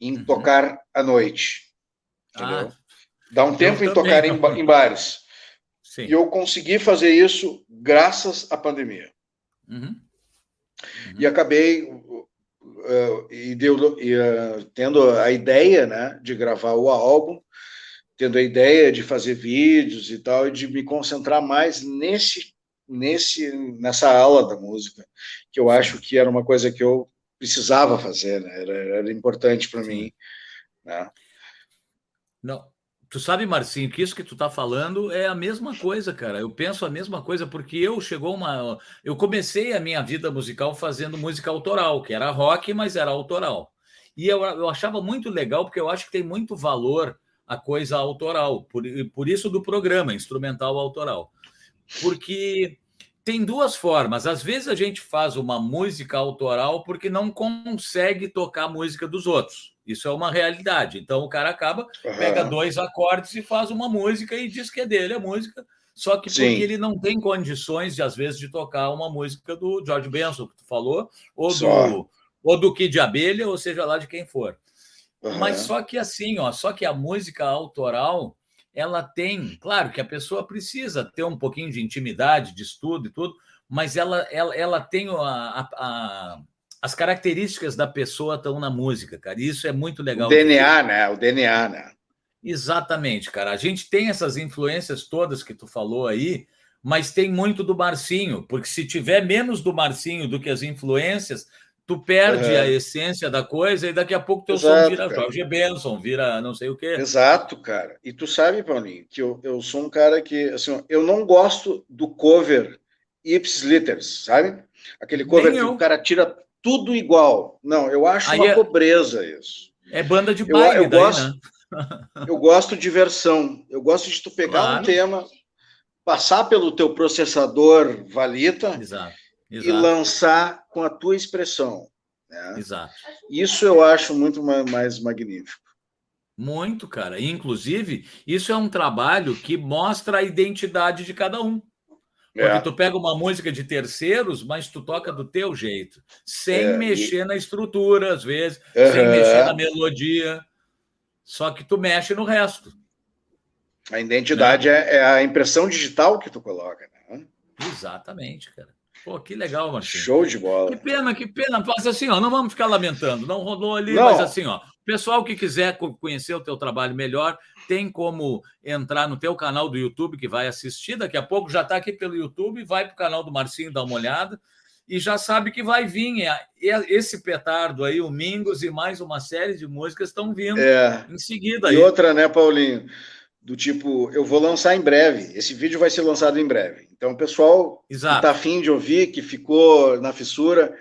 em uhum. tocar à noite. Entendeu? Ah, dar um tempo em tocar em, em, bares. Sim. E eu consegui fazer isso graças à pandemia. Uhum. Uhum. E acabei uh, e deu, uh, tendo a ideia né, de gravar o álbum, tendo a ideia de fazer vídeos e tal, e de me concentrar mais nesse nesse nessa aula da música, que eu acho que era uma coisa que eu precisava fazer, né? era, era importante para mim. Né? Não, tu sabe, Marcinho, que isso que tu tá falando é a mesma coisa, cara. Eu penso a mesma coisa porque eu chegou uma, eu comecei a minha vida musical fazendo música autoral, que era rock, mas era autoral. E eu, eu achava muito legal porque eu acho que tem muito valor a coisa autoral, por, por isso do programa instrumental autoral porque tem duas formas. Às vezes a gente faz uma música autoral porque não consegue tocar a música dos outros. Isso é uma realidade. Então o cara acaba, uhum. pega dois acordes e faz uma música e diz que é dele a música. Só que porque Sim. ele não tem condições, de, às vezes, de tocar uma música do George Benson, que tu falou, ou do, ou do Kid Abelha, ou seja lá de quem for. Uhum. Mas só que assim, ó, só que a música autoral, ela tem, claro que a pessoa precisa ter um pouquinho de intimidade, de estudo e tudo, mas ela, ela, ela tem a, a, a as características da pessoa estão na música, cara. E isso é muito legal. O DNA, né? O DNA, né? Exatamente, cara. A gente tem essas influências todas que tu falou aí, mas tem muito do Marcinho, porque se tiver menos do Marcinho do que as influências, tu perde uhum. a essência da coisa e daqui a pouco teu Exato, som vira cara. Jorge Benson, vira não sei o quê. Exato, cara. E tu sabe, Paulinho, que eu, eu sou um cara que, assim, eu não gosto do cover Ips sabe? Aquele cover Nem que eu. o cara tira tudo igual. Não, eu acho Aí uma é... pobreza isso. É banda de baile, eu, eu daí, gosto, né? eu gosto de versão. Eu gosto de tu pegar claro. um tema, passar pelo teu processador valita exato, exato. e lançar com a tua expressão. Né? Exato. Isso eu acho muito mais magnífico. Muito, cara. Inclusive, isso é um trabalho que mostra a identidade de cada um. Porque é. tu pega uma música de terceiros, mas tu toca do teu jeito, sem é. mexer e... na estrutura, às vezes, uhum. sem mexer na melodia. Só que tu mexe no resto. A identidade né? é, é, a impressão digital que tu coloca, né? Exatamente, cara. Pô, que legal, Marcinho. Show de bola. Que pena, que pena. Mas assim, ó, não vamos ficar lamentando. Não rolou ali, não. mas assim, ó, pessoal que quiser conhecer o teu trabalho melhor, tem como entrar no teu canal do YouTube que vai assistir. Daqui a pouco já está aqui pelo YouTube, vai para o canal do Marcinho dar uma olhada e já sabe que vai vir é, esse petardo aí, o Mingos e mais uma série de músicas estão vindo é. em seguida. E aí. outra, né, Paulinho? Do tipo, eu vou lançar em breve. Esse vídeo vai ser lançado em breve. Então, o pessoal Exato. que está afim de ouvir, que ficou na fissura.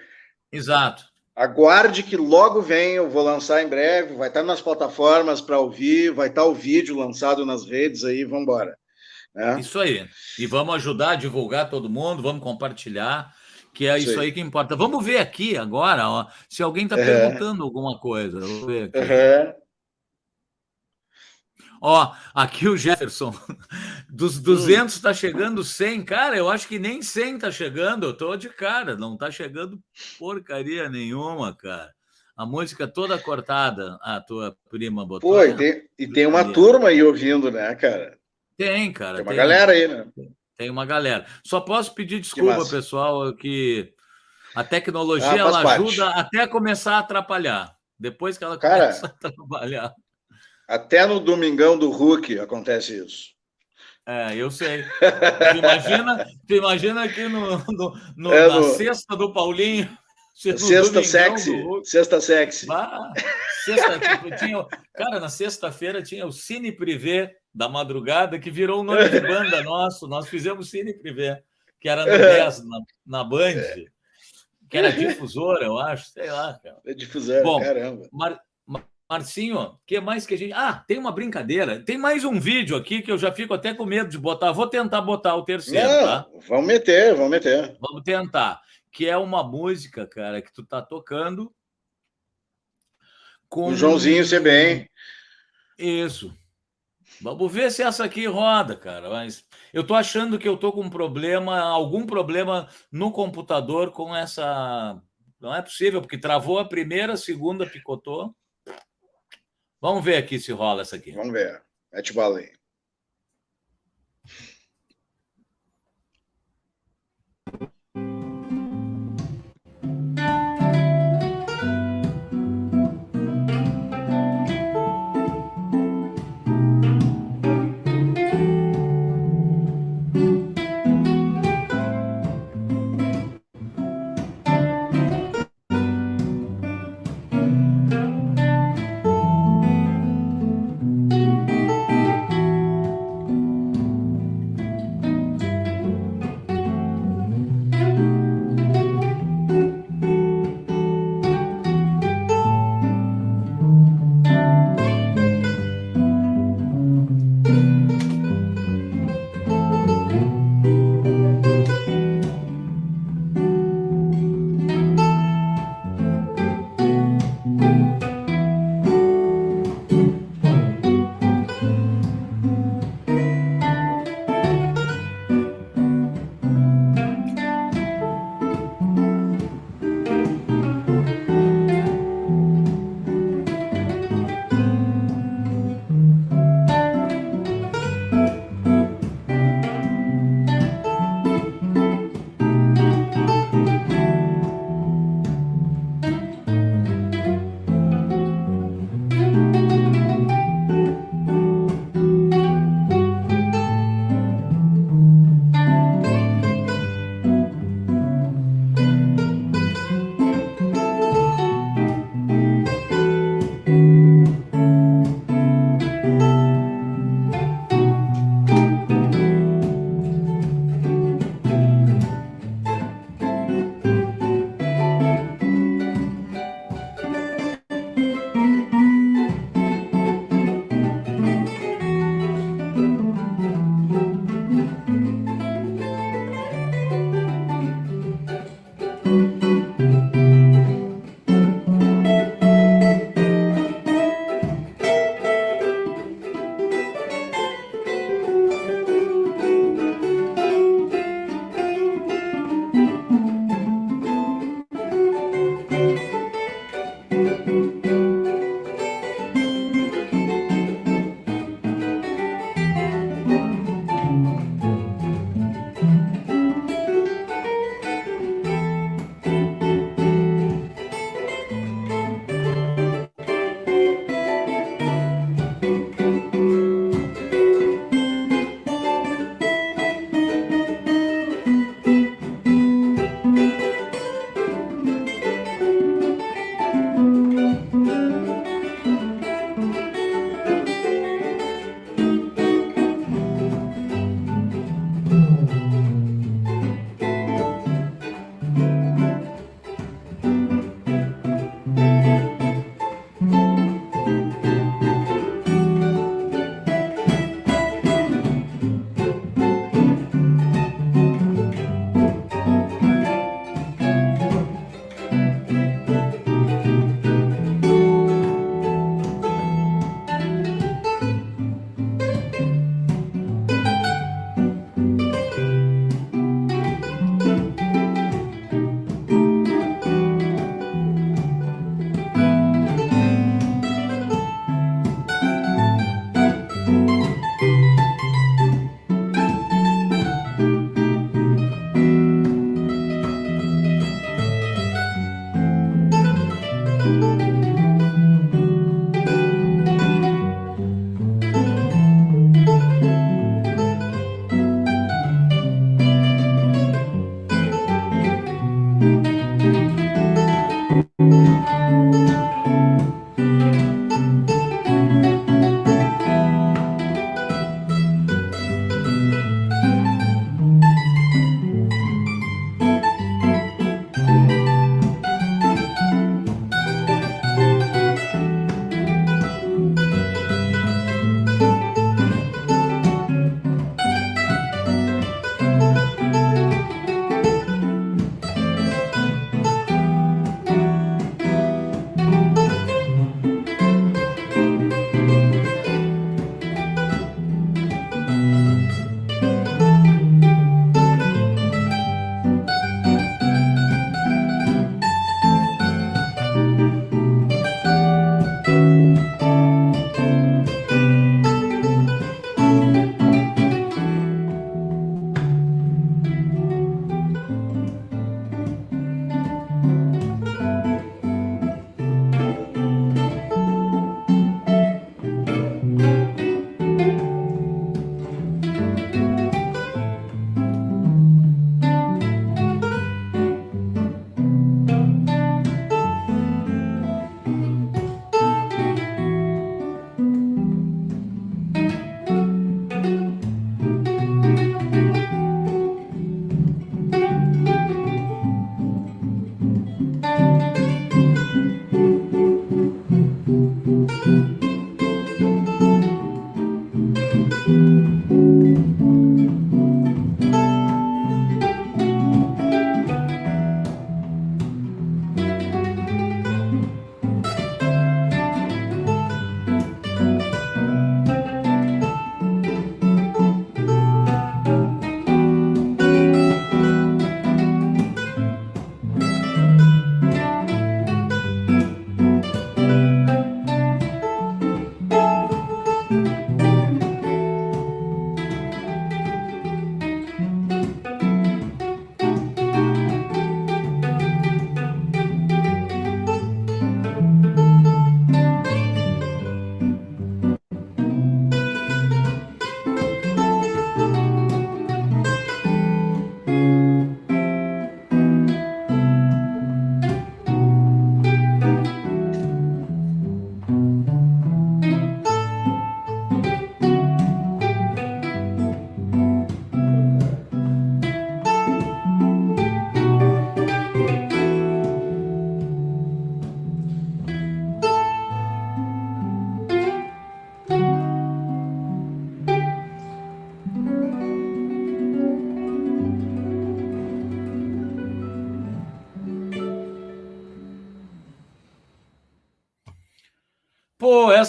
Exato. Aguarde que logo vem, eu vou lançar em breve, vai estar nas plataformas para ouvir, vai estar o vídeo lançado nas redes aí, vamos embora. Né? Isso aí. E vamos ajudar a divulgar todo mundo, vamos compartilhar que é isso, isso aí. aí. que importa. Vamos ver aqui agora, ó, se alguém está perguntando alguma coisa. Vou ver aqui. Uhum. Ó, aqui o Jefferson, dos 200 está chegando 100. Cara, eu acho que nem 100 está chegando. Eu tô de cara, não está chegando porcaria nenhuma, cara. A música toda cortada, a tua prima botou. Pô, e tem, e tem uma turma aí ouvindo, né, cara? Tem, cara. Tem uma tem, galera aí, né? Tem uma galera. Só posso pedir desculpa, que pessoal, que a tecnologia ah, ela ajuda até começar a atrapalhar. Depois que ela Cara, começa a trabalhar. Até no Domingão do Hulk acontece isso. É, eu sei. Tu imagina, tu imagina aqui no, no, no é na no... sexta do Paulinho. Sexta sexy. Sexta sexy. Ah, sexta, tipo, tinha, cara, na sexta-feira tinha o Cine Privé da madrugada, que virou o nome de banda nosso. Nós fizemos Cine Privé, que era no 10, na, na Band, que era difusora, eu acho, sei lá, cara. É difusora, Bom, caramba. Mar, Marcinho, o que mais que a gente. Ah, tem uma brincadeira. Tem mais um vídeo aqui que eu já fico até com medo de botar. Vou tentar botar o terceiro, Não, tá? Vamos meter, vamos meter. Vamos tentar. Que é uma música, cara, que tu tá tocando. Com... O Joãozinho você bem. Isso. Vamos ver se essa aqui roda, cara. Mas eu tô achando que eu tô com um problema, algum problema no computador com essa. Não é possível, porque travou a primeira, a segunda picotou. Vamos ver aqui se rola essa aqui. Vamos ver. Mete bala aí.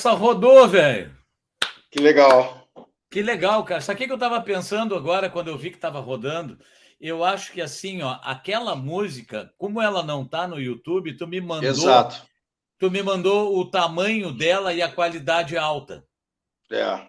Essa rodou, velho. Que legal. Que legal, cara. Sabe o que eu tava pensando agora quando eu vi que tava rodando? Eu acho que assim, ó, aquela música, como ela não tá no YouTube, tu me mandou. Exato. Tu me mandou o tamanho dela e a qualidade alta. É.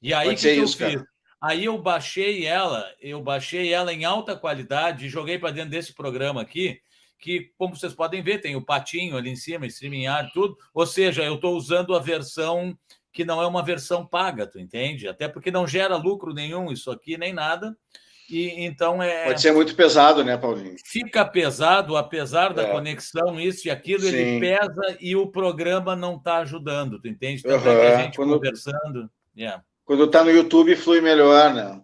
E aí que, que eu fiz? Cara. Aí eu baixei ela, eu baixei ela em alta qualidade e joguei para dentro desse programa aqui, que, como vocês podem ver, tem o patinho ali em cima, StreamYard, tudo. Ou seja, eu estou usando a versão que não é uma versão paga, tu entende? Até porque não gera lucro nenhum isso aqui, nem nada. E então é. Pode ser muito pesado, né, Paulinho? Fica pesado, apesar da é. conexão, isso e aquilo, Sim. ele pesa e o programa não está ajudando, tu entende? Tanto uhum. é a gente Quando... conversando. Yeah. Quando está no YouTube, flui melhor, né?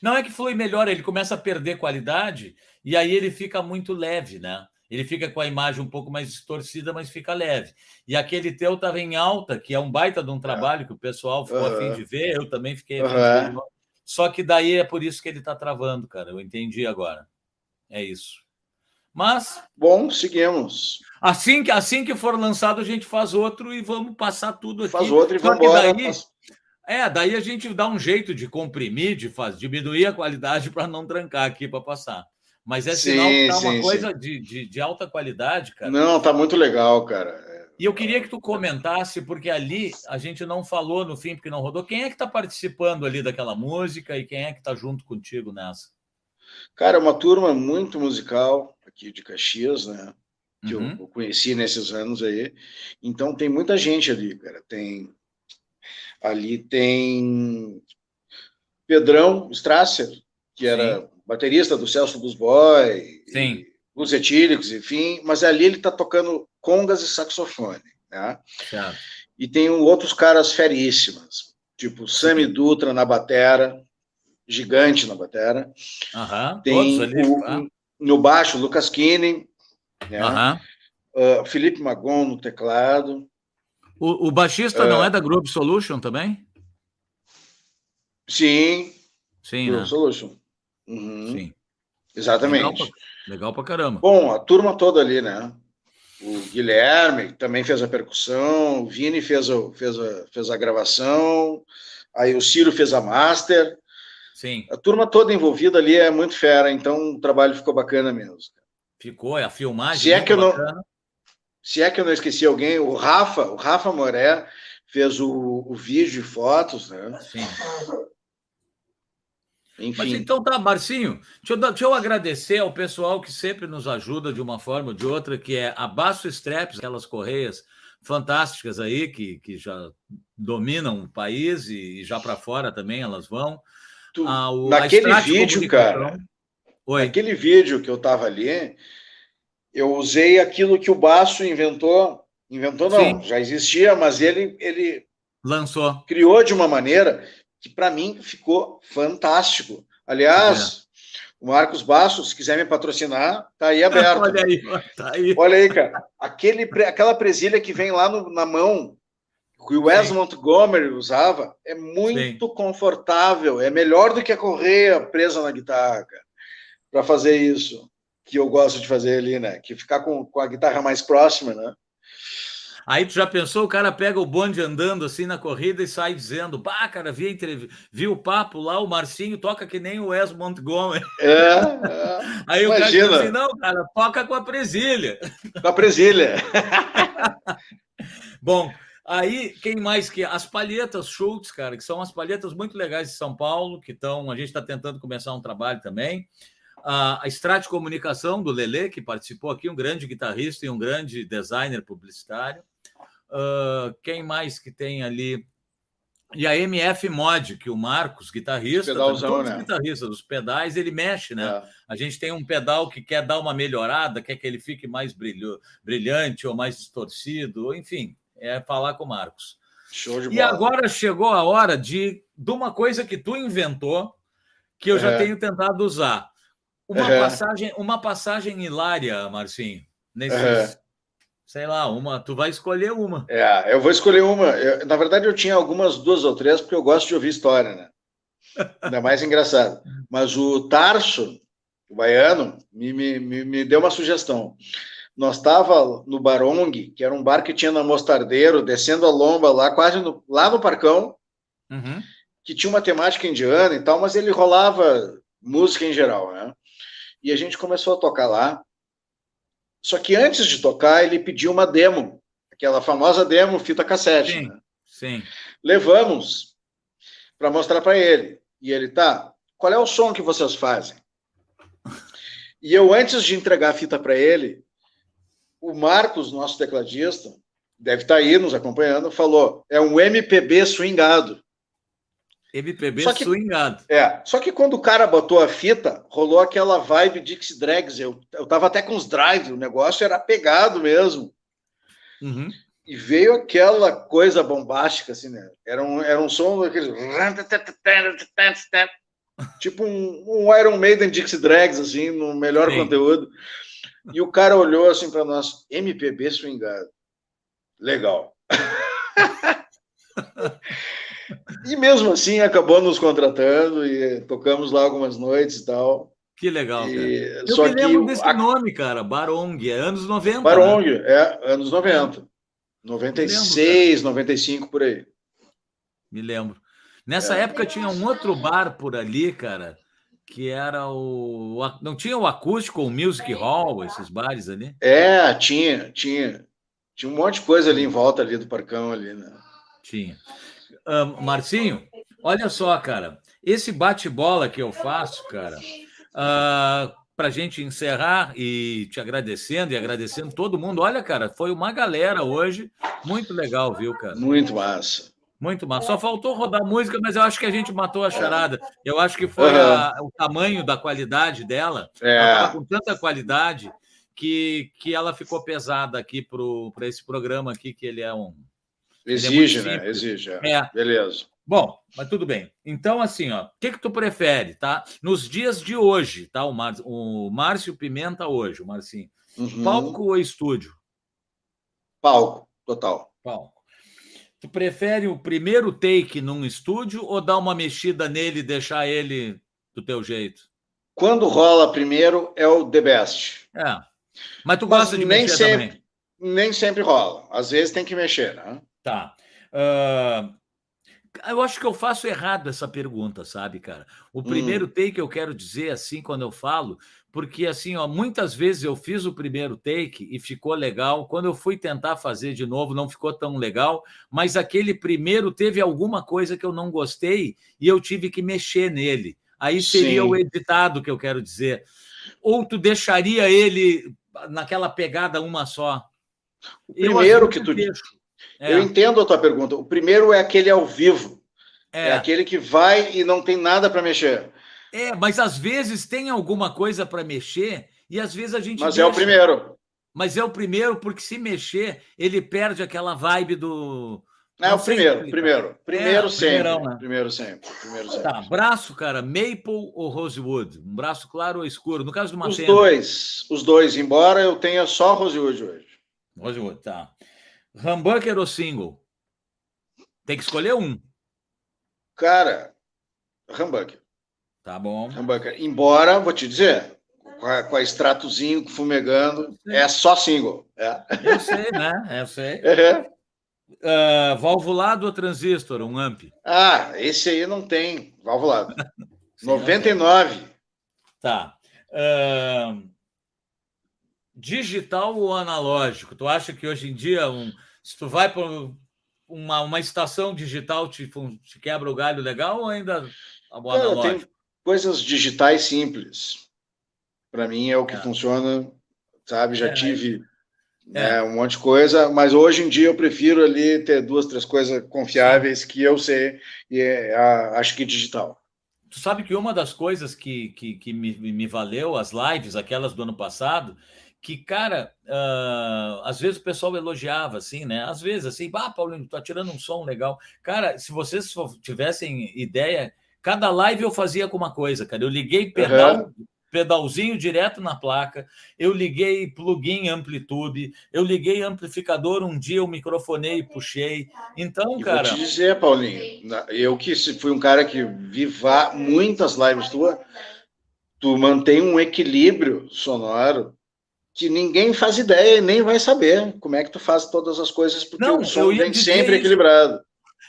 Não é que flui melhor, ele começa a perder qualidade e aí ele fica muito leve, né? Ele fica com a imagem um pouco mais distorcida, mas fica leve. E aquele teu estava em alta, que é um baita de um trabalho que o pessoal ficou uhum. a fim de ver, eu também fiquei uhum. Só que daí é por isso que ele está travando, cara. Eu entendi agora. É isso. Mas. Bom, seguimos. Assim que, assim que for lançado, a gente faz outro e vamos passar tudo aqui. Faz outro e vamos embora. Daí, é, daí a gente dá um jeito de comprimir, de fazer, diminuir a qualidade para não trancar aqui para passar. Mas é sim, sinal que tá uma sim, coisa de, de, de, alta qualidade, cara. Não, tá muito legal, cara. E eu queria que tu comentasse, porque ali a gente não falou no fim, porque não rodou. Quem é que está participando ali daquela música e quem é que está junto contigo nessa? Cara, é uma turma muito musical aqui de Caxias, né? Que uhum. eu conheci nesses anos aí. Então tem muita gente ali, cara. Tem Ali tem Pedrão Strasser, que era Sim. Baterista do Celso dos Boy, Sim. os etílicos, enfim, mas ali ele está tocando congas e saxofone. Né? E tem outros caras feríssimas, tipo Sami Dutra na batera, gigante na batera. Uhum, tem ali, o, ah. no baixo Lucas Kinney, né? Uhum. uh, Felipe Magon no teclado. O, o baixista é... não é da Group Solution também? Sim. Sim, Group né? Solution. Uhum. Sim. Exatamente. Legal pra, legal pra caramba. Bom, a turma toda ali, né? O Guilherme também fez a percussão, o Vini fez a, fez a, fez a gravação, aí o Ciro fez a master. Sim. A turma toda envolvida ali é muito fera, então o trabalho ficou bacana mesmo. Ficou, é a filmagem. Se é que eu não, se é que eu não esqueci alguém, o Rafa, o Rafa Moré fez o, o vídeo e fotos, né? Sim. Enfim. Mas então tá, Marcinho, deixa eu, deixa eu, agradecer ao pessoal que sempre nos ajuda de uma forma ou de outra, que é a Baço Straps, aquelas correias fantásticas aí, que, que já dominam o país e, e já para fora também elas vão. Tu, ah, o, naquele vídeo, cara, Oi. naquele vídeo que eu tava ali, eu usei aquilo que o Baço inventou. Inventou não, Sim. já existia, mas ele, ele lançou. Criou de uma maneira que para mim ficou fantástico. Aliás, é. o Marcos Basso, se quiser me patrocinar, tá aí aberto. Olha aí, tá aí. Olha aí, cara. Aquele, aquela presilha que vem lá no, na mão, que o Wes Sim. Montgomery usava, é muito Sim. confortável. É melhor do que a correia presa na guitarra, para fazer isso que eu gosto de fazer ali, né? Que ficar com, com a guitarra mais próxima, né? Aí tu já pensou, o cara pega o bonde andando assim na corrida e sai dizendo, bah, cara, vi, entrev... vi o papo lá, o Marcinho toca que nem o Wes Montgomery. É, é. Aí Imagina. o cara diz assim, não, cara, toca com a presilha. Com a presilha. Bom, aí quem mais que... As palhetas Schultz, cara, que são as palhetas muito legais de São Paulo, que estão... A gente está tentando começar um trabalho também a, a Strat Comunicação do Lele, que participou aqui, um grande guitarrista e um grande designer publicitário. Uh, quem mais que tem ali? E a MF Mod, que o Marcos, guitarrista, Pedalzão, né? guitarrista dos pedais, ele mexe, né? É. A gente tem um pedal que quer dar uma melhorada, quer que ele fique mais brilho, brilhante ou mais distorcido, enfim, é falar com o Marcos. Show de bola. E agora chegou a hora de, de uma coisa que tu inventou, que eu é. já tenho tentado usar. Uma, uhum. passagem, uma passagem hilária, Marcinho. Nesse, uhum. Sei lá, uma. Tu vai escolher uma. É, eu vou escolher uma. Eu, na verdade, eu tinha algumas duas ou três, porque eu gosto de ouvir história, né? Ainda mais engraçado. Mas o Tarso, o baiano, me, me, me deu uma sugestão. Nós estava no Barong, que era um bar que tinha na Mostardeiro, descendo a lomba lá, quase no, lá no Parcão, uhum. que tinha uma temática indiana e tal, mas ele rolava música em geral, né? E a gente começou a tocar lá. Só que antes de tocar, ele pediu uma demo, aquela famosa demo fita cassete. Sim, né? sim. Levamos para mostrar para ele. E ele, tá, qual é o som que vocês fazem? E eu, antes de entregar a fita para ele, o Marcos, nosso tecladista, deve estar tá aí nos acompanhando, falou: é um MPB swingado. MPB só que, swingado. É, só que quando o cara botou a fita, rolou aquela vibe Dixie Drags. Eu, eu tava até com os drive, o negócio era pegado mesmo. Uhum. E veio aquela coisa bombástica, assim, né? Era um, era um som daquele. tipo um, um Iron Maiden Dixie Drags, assim, no melhor Sim. conteúdo. E o cara olhou assim para nós, MPB swingado. Legal. e mesmo assim acabou nos contratando e tocamos lá algumas noites e tal. Que legal, e... cara. Eu Só me lembro desse a... nome, cara, Barong, é anos 90. Barong, né? é, anos 90. 96, lembro, 95 por aí. Me lembro. Nessa é. época tinha um outro bar por ali, cara, que era o. Não tinha o acústico, o Music Hall, esses bares ali? É, tinha, tinha. Tinha um monte de coisa ali em volta ali do parcão ali, né? Tinha. Uh, Marcinho, olha só, cara. Esse bate-bola que eu faço, cara, uh, ah, para a gente encerrar e te agradecendo e agradecendo todo mundo. Olha, cara, foi uma galera hoje. Muito legal, viu, cara? Muito massa. Muito massa. Só faltou rodar música, mas eu acho que a gente matou a charada. Eu acho que foi uhum. a, o tamanho da qualidade dela. É. Ela com tanta qualidade que, que ela ficou pesada aqui para esse programa aqui, que ele é um. É Exige, é né? Exige. É. Beleza. Bom, mas tudo bem. Então, assim, ó, o que, que tu prefere, tá? Nos dias de hoje, tá? O, Mar... o Márcio Pimenta hoje, o Marcinho. Uhum. Palco ou estúdio? Palco, total. Palco. Tu prefere o primeiro take num estúdio ou dar uma mexida nele e deixar ele do teu jeito? Quando rola primeiro é o the best. É. Mas tu gosta Mas de nem mexer sempre, também? Nem sempre rola. Às vezes tem que mexer, né? Tá. Uh, eu acho que eu faço errado essa pergunta, sabe, cara? O primeiro hum. take eu quero dizer assim quando eu falo, porque assim, ó, muitas vezes eu fiz o primeiro take e ficou legal. Quando eu fui tentar fazer de novo, não ficou tão legal, mas aquele primeiro teve alguma coisa que eu não gostei e eu tive que mexer nele. Aí seria Sim. o editado que eu quero dizer. Ou tu deixaria ele naquela pegada uma só? O primeiro que tu deixo. É. Eu entendo a tua pergunta. O primeiro é aquele ao vivo. É, é aquele que vai e não tem nada para mexer. É, mas às vezes tem alguma coisa para mexer e às vezes a gente. Mas deixa. é o primeiro. Mas é o primeiro, porque se mexer, ele perde aquela vibe do. É o primeiro, primeiro. Primeiro é, sempre. Né? Primeiro sempre. Primeiro sempre. Tá, braço, cara, maple ou rosewood? Um braço claro ou escuro? No caso de uma Os dois, os dois, embora eu tenha só rosewood hoje. Rosewood, tá. Humbucker ou single? Tem que escolher um. Cara, humbucker. Tá bom. Humbucker. Embora, vou te dizer, com a, com a extratozinho fumegando, é só single. É. Eu sei, né? Eu sei. É. Uh, valvulado ou transistor, um amp? Ah, esse aí não tem valvulado. Sim, 99. Tá. Uh, digital ou analógico? Tu acha que hoje em dia, um, se tu vai para uma, uma estação digital, te, te quebra o galho legal ou ainda a boa analógico? Tem coisas digitais simples. Para mim é o que é. funciona, sabe? Já é, tive é. Né, um monte de coisa, mas hoje em dia eu prefiro ali ter duas, três coisas confiáveis que eu sei e é, acho que digital. Tu sabe que uma das coisas que, que, que me, me valeu, as lives, aquelas do ano passado, que, cara, uh, às vezes o pessoal elogiava, assim, né? Às vezes, assim, ah, Paulinho, tá tirando um som legal. Cara, se vocês tivessem ideia, cada live eu fazia com uma coisa, cara. Eu liguei pedal, uhum. pedalzinho direto na placa, eu liguei plugin amplitude, eu liguei amplificador um dia, eu microfonei e puxei. Então, cara. vou te dizer, Paulinho, eu que fui um cara que vi muitas lives tuas, tu mantém um equilíbrio sonoro que ninguém faz ideia e nem vai saber como é que tu faz todas as coisas, porque não, o som vem sempre isso. equilibrado.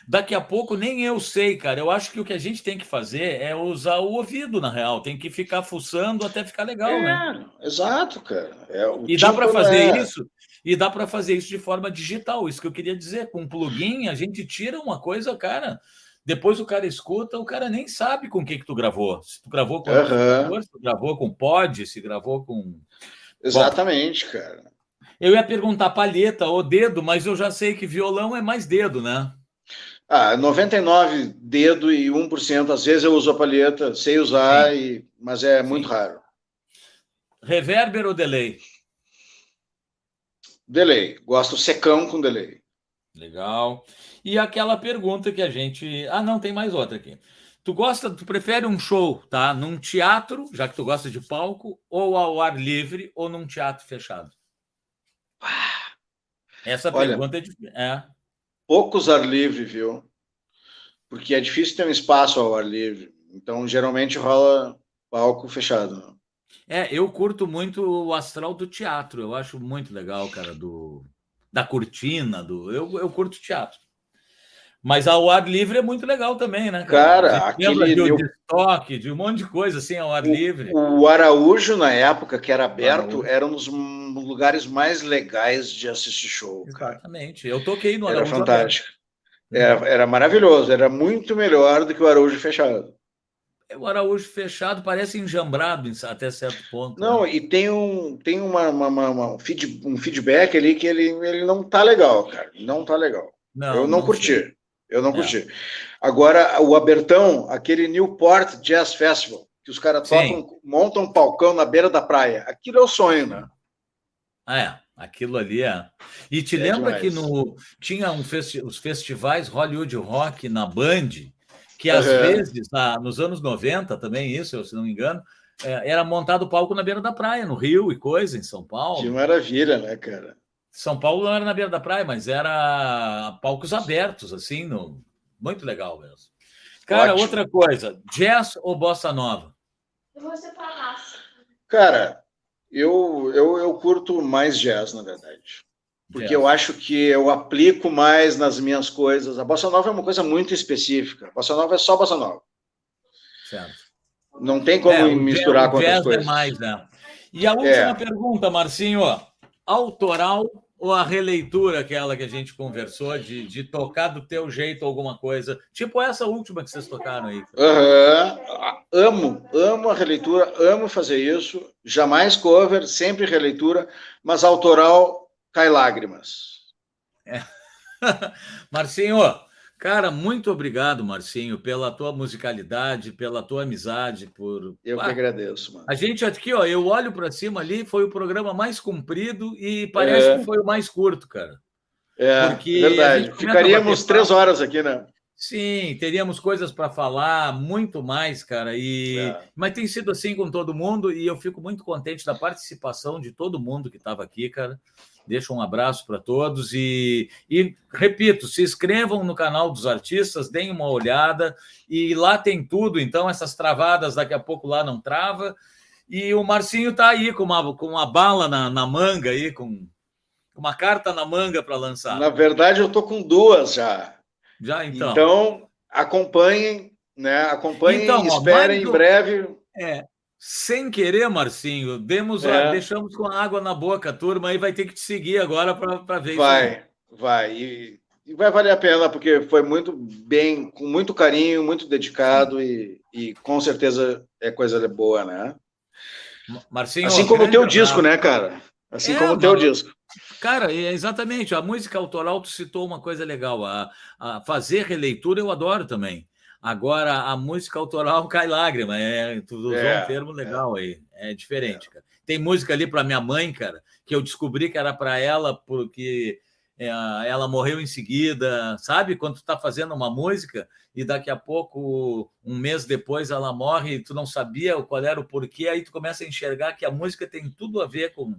Daqui a pouco nem eu sei, cara. Eu acho que o que a gente tem que fazer é usar o ouvido, na real. Tem que ficar fuçando até ficar legal, é, né? Exato, cara. É, e dá para fazer é... isso. E dá para fazer isso de forma digital. Isso que eu queria dizer. Com um plugin, a gente tira uma coisa, cara. Depois o cara escuta, o cara nem sabe com o que, que tu gravou. Se tu gravou com uhum. se tu gravou com pod, se gravou com. Exatamente, Bom, cara. Eu ia perguntar palheta ou dedo, mas eu já sei que violão é mais dedo, né? Ah, 99 dedo e 1%. Às vezes eu uso a palheta, sei usar, e, mas é muito Sim. raro. Reverber ou delay? Delay. Gosto secão com delay. Legal. E aquela pergunta que a gente. Ah, não, tem mais outra aqui. Tu gosta, tu prefere um show, tá? Num teatro, já que tu gosta de palco, ou ao ar livre, ou num teatro fechado? Essa Olha, pergunta é, é poucos ar livre, viu? Porque é difícil ter um espaço ao ar livre. Então, geralmente rola palco fechado. É, eu curto muito o astral do teatro. Eu acho muito legal, cara, do da cortina, do eu, eu curto teatro. Mas ao ar livre é muito legal também, né? Cara, cara aquele de, meu... de estoque, de um monte de coisa assim ao ar o, livre. O Araújo, na época que era aberto, era um dos lugares mais legais de assistir show. Exatamente. Cara. Eu toquei no Araújo. Era fantástico. Era, era maravilhoso, era muito melhor do que o Araújo fechado. É, o Araújo fechado parece enjambrado até certo ponto. Não, né? e tem um tem uma, uma, uma, um feedback ali que ele, ele não tá legal, cara. Não tá legal. Não, eu não, não curti. Sei. Eu não é. curti. Agora, o Abertão, aquele Newport Jazz Festival, que os caras tocam, montam um palcão na beira da praia. Aquilo é o sonho, né? É, aquilo ali é. E te é lembra demais. que no tinha um festi os festivais Hollywood Rock na Band, que às uhum. vezes, ah, nos anos 90 também, isso, se não me engano, é, era montado palco na beira da praia, no Rio e coisa, em São Paulo. Que maravilha, né, cara? São Paulo não era na beira da praia, mas era palcos abertos, assim, no... muito legal mesmo. Cara, Ótimo. outra coisa, jazz ou bossa nova? Eu vou separar. Cara, eu, eu, eu curto mais jazz, na verdade. Porque jazz. eu acho que eu aplico mais nas minhas coisas. A bossa nova é uma coisa muito específica. A bossa nova é só bossa nova. Certo. Não tem como é, misturar jazz, com outras é coisas. É mais, né? E a última é. pergunta, Marcinho, autoral ou a releitura, aquela que a gente conversou, de, de tocar do teu jeito alguma coisa, tipo essa última que vocês tocaram aí? Uhum. Amo, amo a releitura, amo fazer isso. Jamais cover, sempre releitura, mas autoral cai lágrimas. É. Marcinho, Cara, muito obrigado, Marcinho, pela tua musicalidade, pela tua amizade, por. Eu ah, que agradeço, mano. A gente aqui, ó, eu olho para cima ali, foi o programa mais comprido e parece é. que foi o mais curto, cara. É, Porque verdade. Ficaríamos três horas aqui, né? Sim, teríamos coisas para falar, muito mais, cara. E é. mas tem sido assim com todo mundo e eu fico muito contente da participação de todo mundo que estava aqui, cara. Deixo um abraço para todos e, e repito, se inscrevam no canal dos artistas, deem uma olhada e lá tem tudo. Então essas travadas daqui a pouco lá não trava. E o Marcinho está aí com uma, com uma bala na, na manga aí, com uma carta na manga para lançar. Na verdade, eu tô com duas já. Já então. Então, acompanhem, né? Acompanhem, então, esperem em breve. É, sem querer, Marcinho, demos é. deixamos com a água na boca, a turma aí vai ter que te seguir agora para ver vai, isso. Vai, vai. E, e, vai valer a pena, porque foi muito bem, com muito carinho, muito dedicado e, e com certeza é coisa boa, né? Marcinho, assim como o teu disco, né, cara? Assim é, como o teu disco. Cara, é exatamente. A música autoral, tu citou uma coisa legal. A, a fazer releitura eu adoro também. Agora, a música autoral cai lágrima. É, tu usou é, um termo legal é. aí. É diferente, é. cara. Tem música ali para minha mãe, cara, que eu descobri que era para ela porque é, ela morreu em seguida, sabe? Quando tu tá fazendo uma música e daqui a pouco, um mês depois, ela morre e tu não sabia qual era o porquê, aí tu começa a enxergar que a música tem tudo a ver com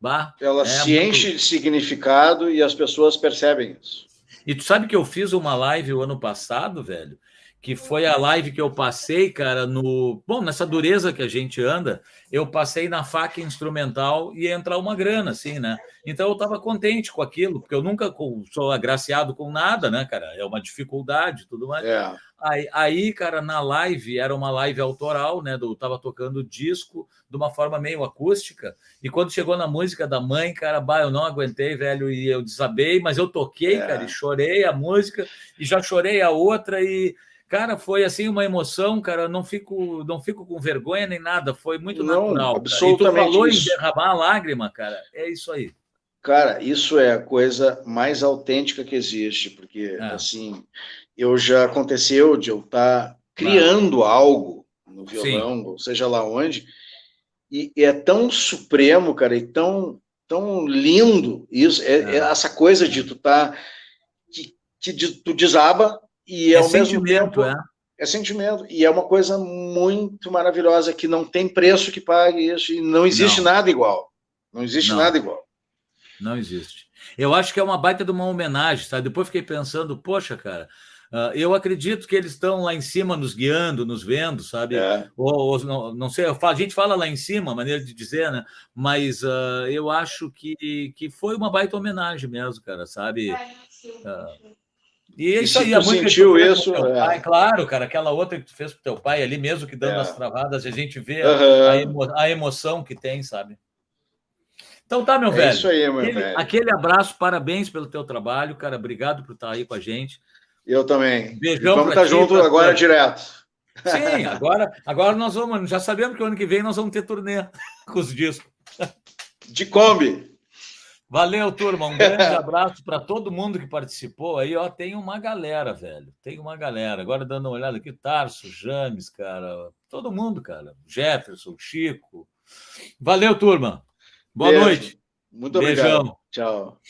Bah, Ela é se muito... enche de significado e as pessoas percebem isso. E tu sabe que eu fiz uma live o ano passado, velho, que foi a live que eu passei, cara, no. Bom, nessa dureza que a gente anda, eu passei na faca instrumental e ia entrar uma grana, assim, né? Então eu estava contente com aquilo, porque eu nunca sou agraciado com nada, né, cara? É uma dificuldade tudo mais. É. Aí, aí, cara, na live, era uma live autoral, né? Eu tava tocando disco de uma forma meio acústica. E quando chegou na música da mãe, cara, bah, eu não aguentei, velho, e eu desabei, mas eu toquei, é. cara, e chorei a música, e já chorei a outra, e Cara, foi assim uma emoção, cara. Não fico, não fico com vergonha nem nada. Foi muito não, natural. Absolutamente. Cara. E tu falou isso. em derramar a lágrima, cara. É isso aí. Cara, isso é a coisa mais autêntica que existe, porque é. assim, eu já aconteceu de eu estar tá criando ah. algo no violão, Sim. ou seja lá onde, e, e, é tão supremo, cara, e tão tão lindo isso, é, é. é essa coisa de tu tá que, que tu desaba e é ao mesmo tempo é. é sentimento e é uma coisa muito maravilhosa que não tem preço que pague isso e não existe não. nada igual. Não existe não. nada igual. Não existe. Eu acho que é uma baita de uma homenagem, sabe? Depois fiquei pensando, poxa, cara, eu acredito que eles estão lá em cima nos guiando, nos vendo, sabe? É. Ou, ou, não, não sei, a gente fala lá em cima, maneira de dizer, né? Mas uh, eu acho que, que foi uma baita homenagem mesmo, cara, sabe? Uh, e é isso aí, a música sentiu isso, é. pai, claro, cara, aquela outra que tu fez pro teu pai ali mesmo que dando é. as travadas, a gente vê uhum. a, emo, a, emoção que tem, sabe? Então tá, meu é velho. Isso aí, meu aquele, velho. Aquele abraço, parabéns pelo teu trabalho, cara. Obrigado por estar aí com a gente. Eu também. Beijão. vamos estar tá junto agora direto. Sim, agora, agora nós vamos. Já sabemos que o ano que vem nós vamos ter turnê com os discos. De Kombi. Valeu, turma. Um grande abraço para todo mundo que participou aí. Ó, tem uma galera, velho. Tem uma galera. Agora dando uma olhada aqui, Tarso, James, cara. Todo mundo, cara. Jefferson, Chico. Valeu, turma. Boa Beijo. noite. Muito obrigado. Beijão. Tchau.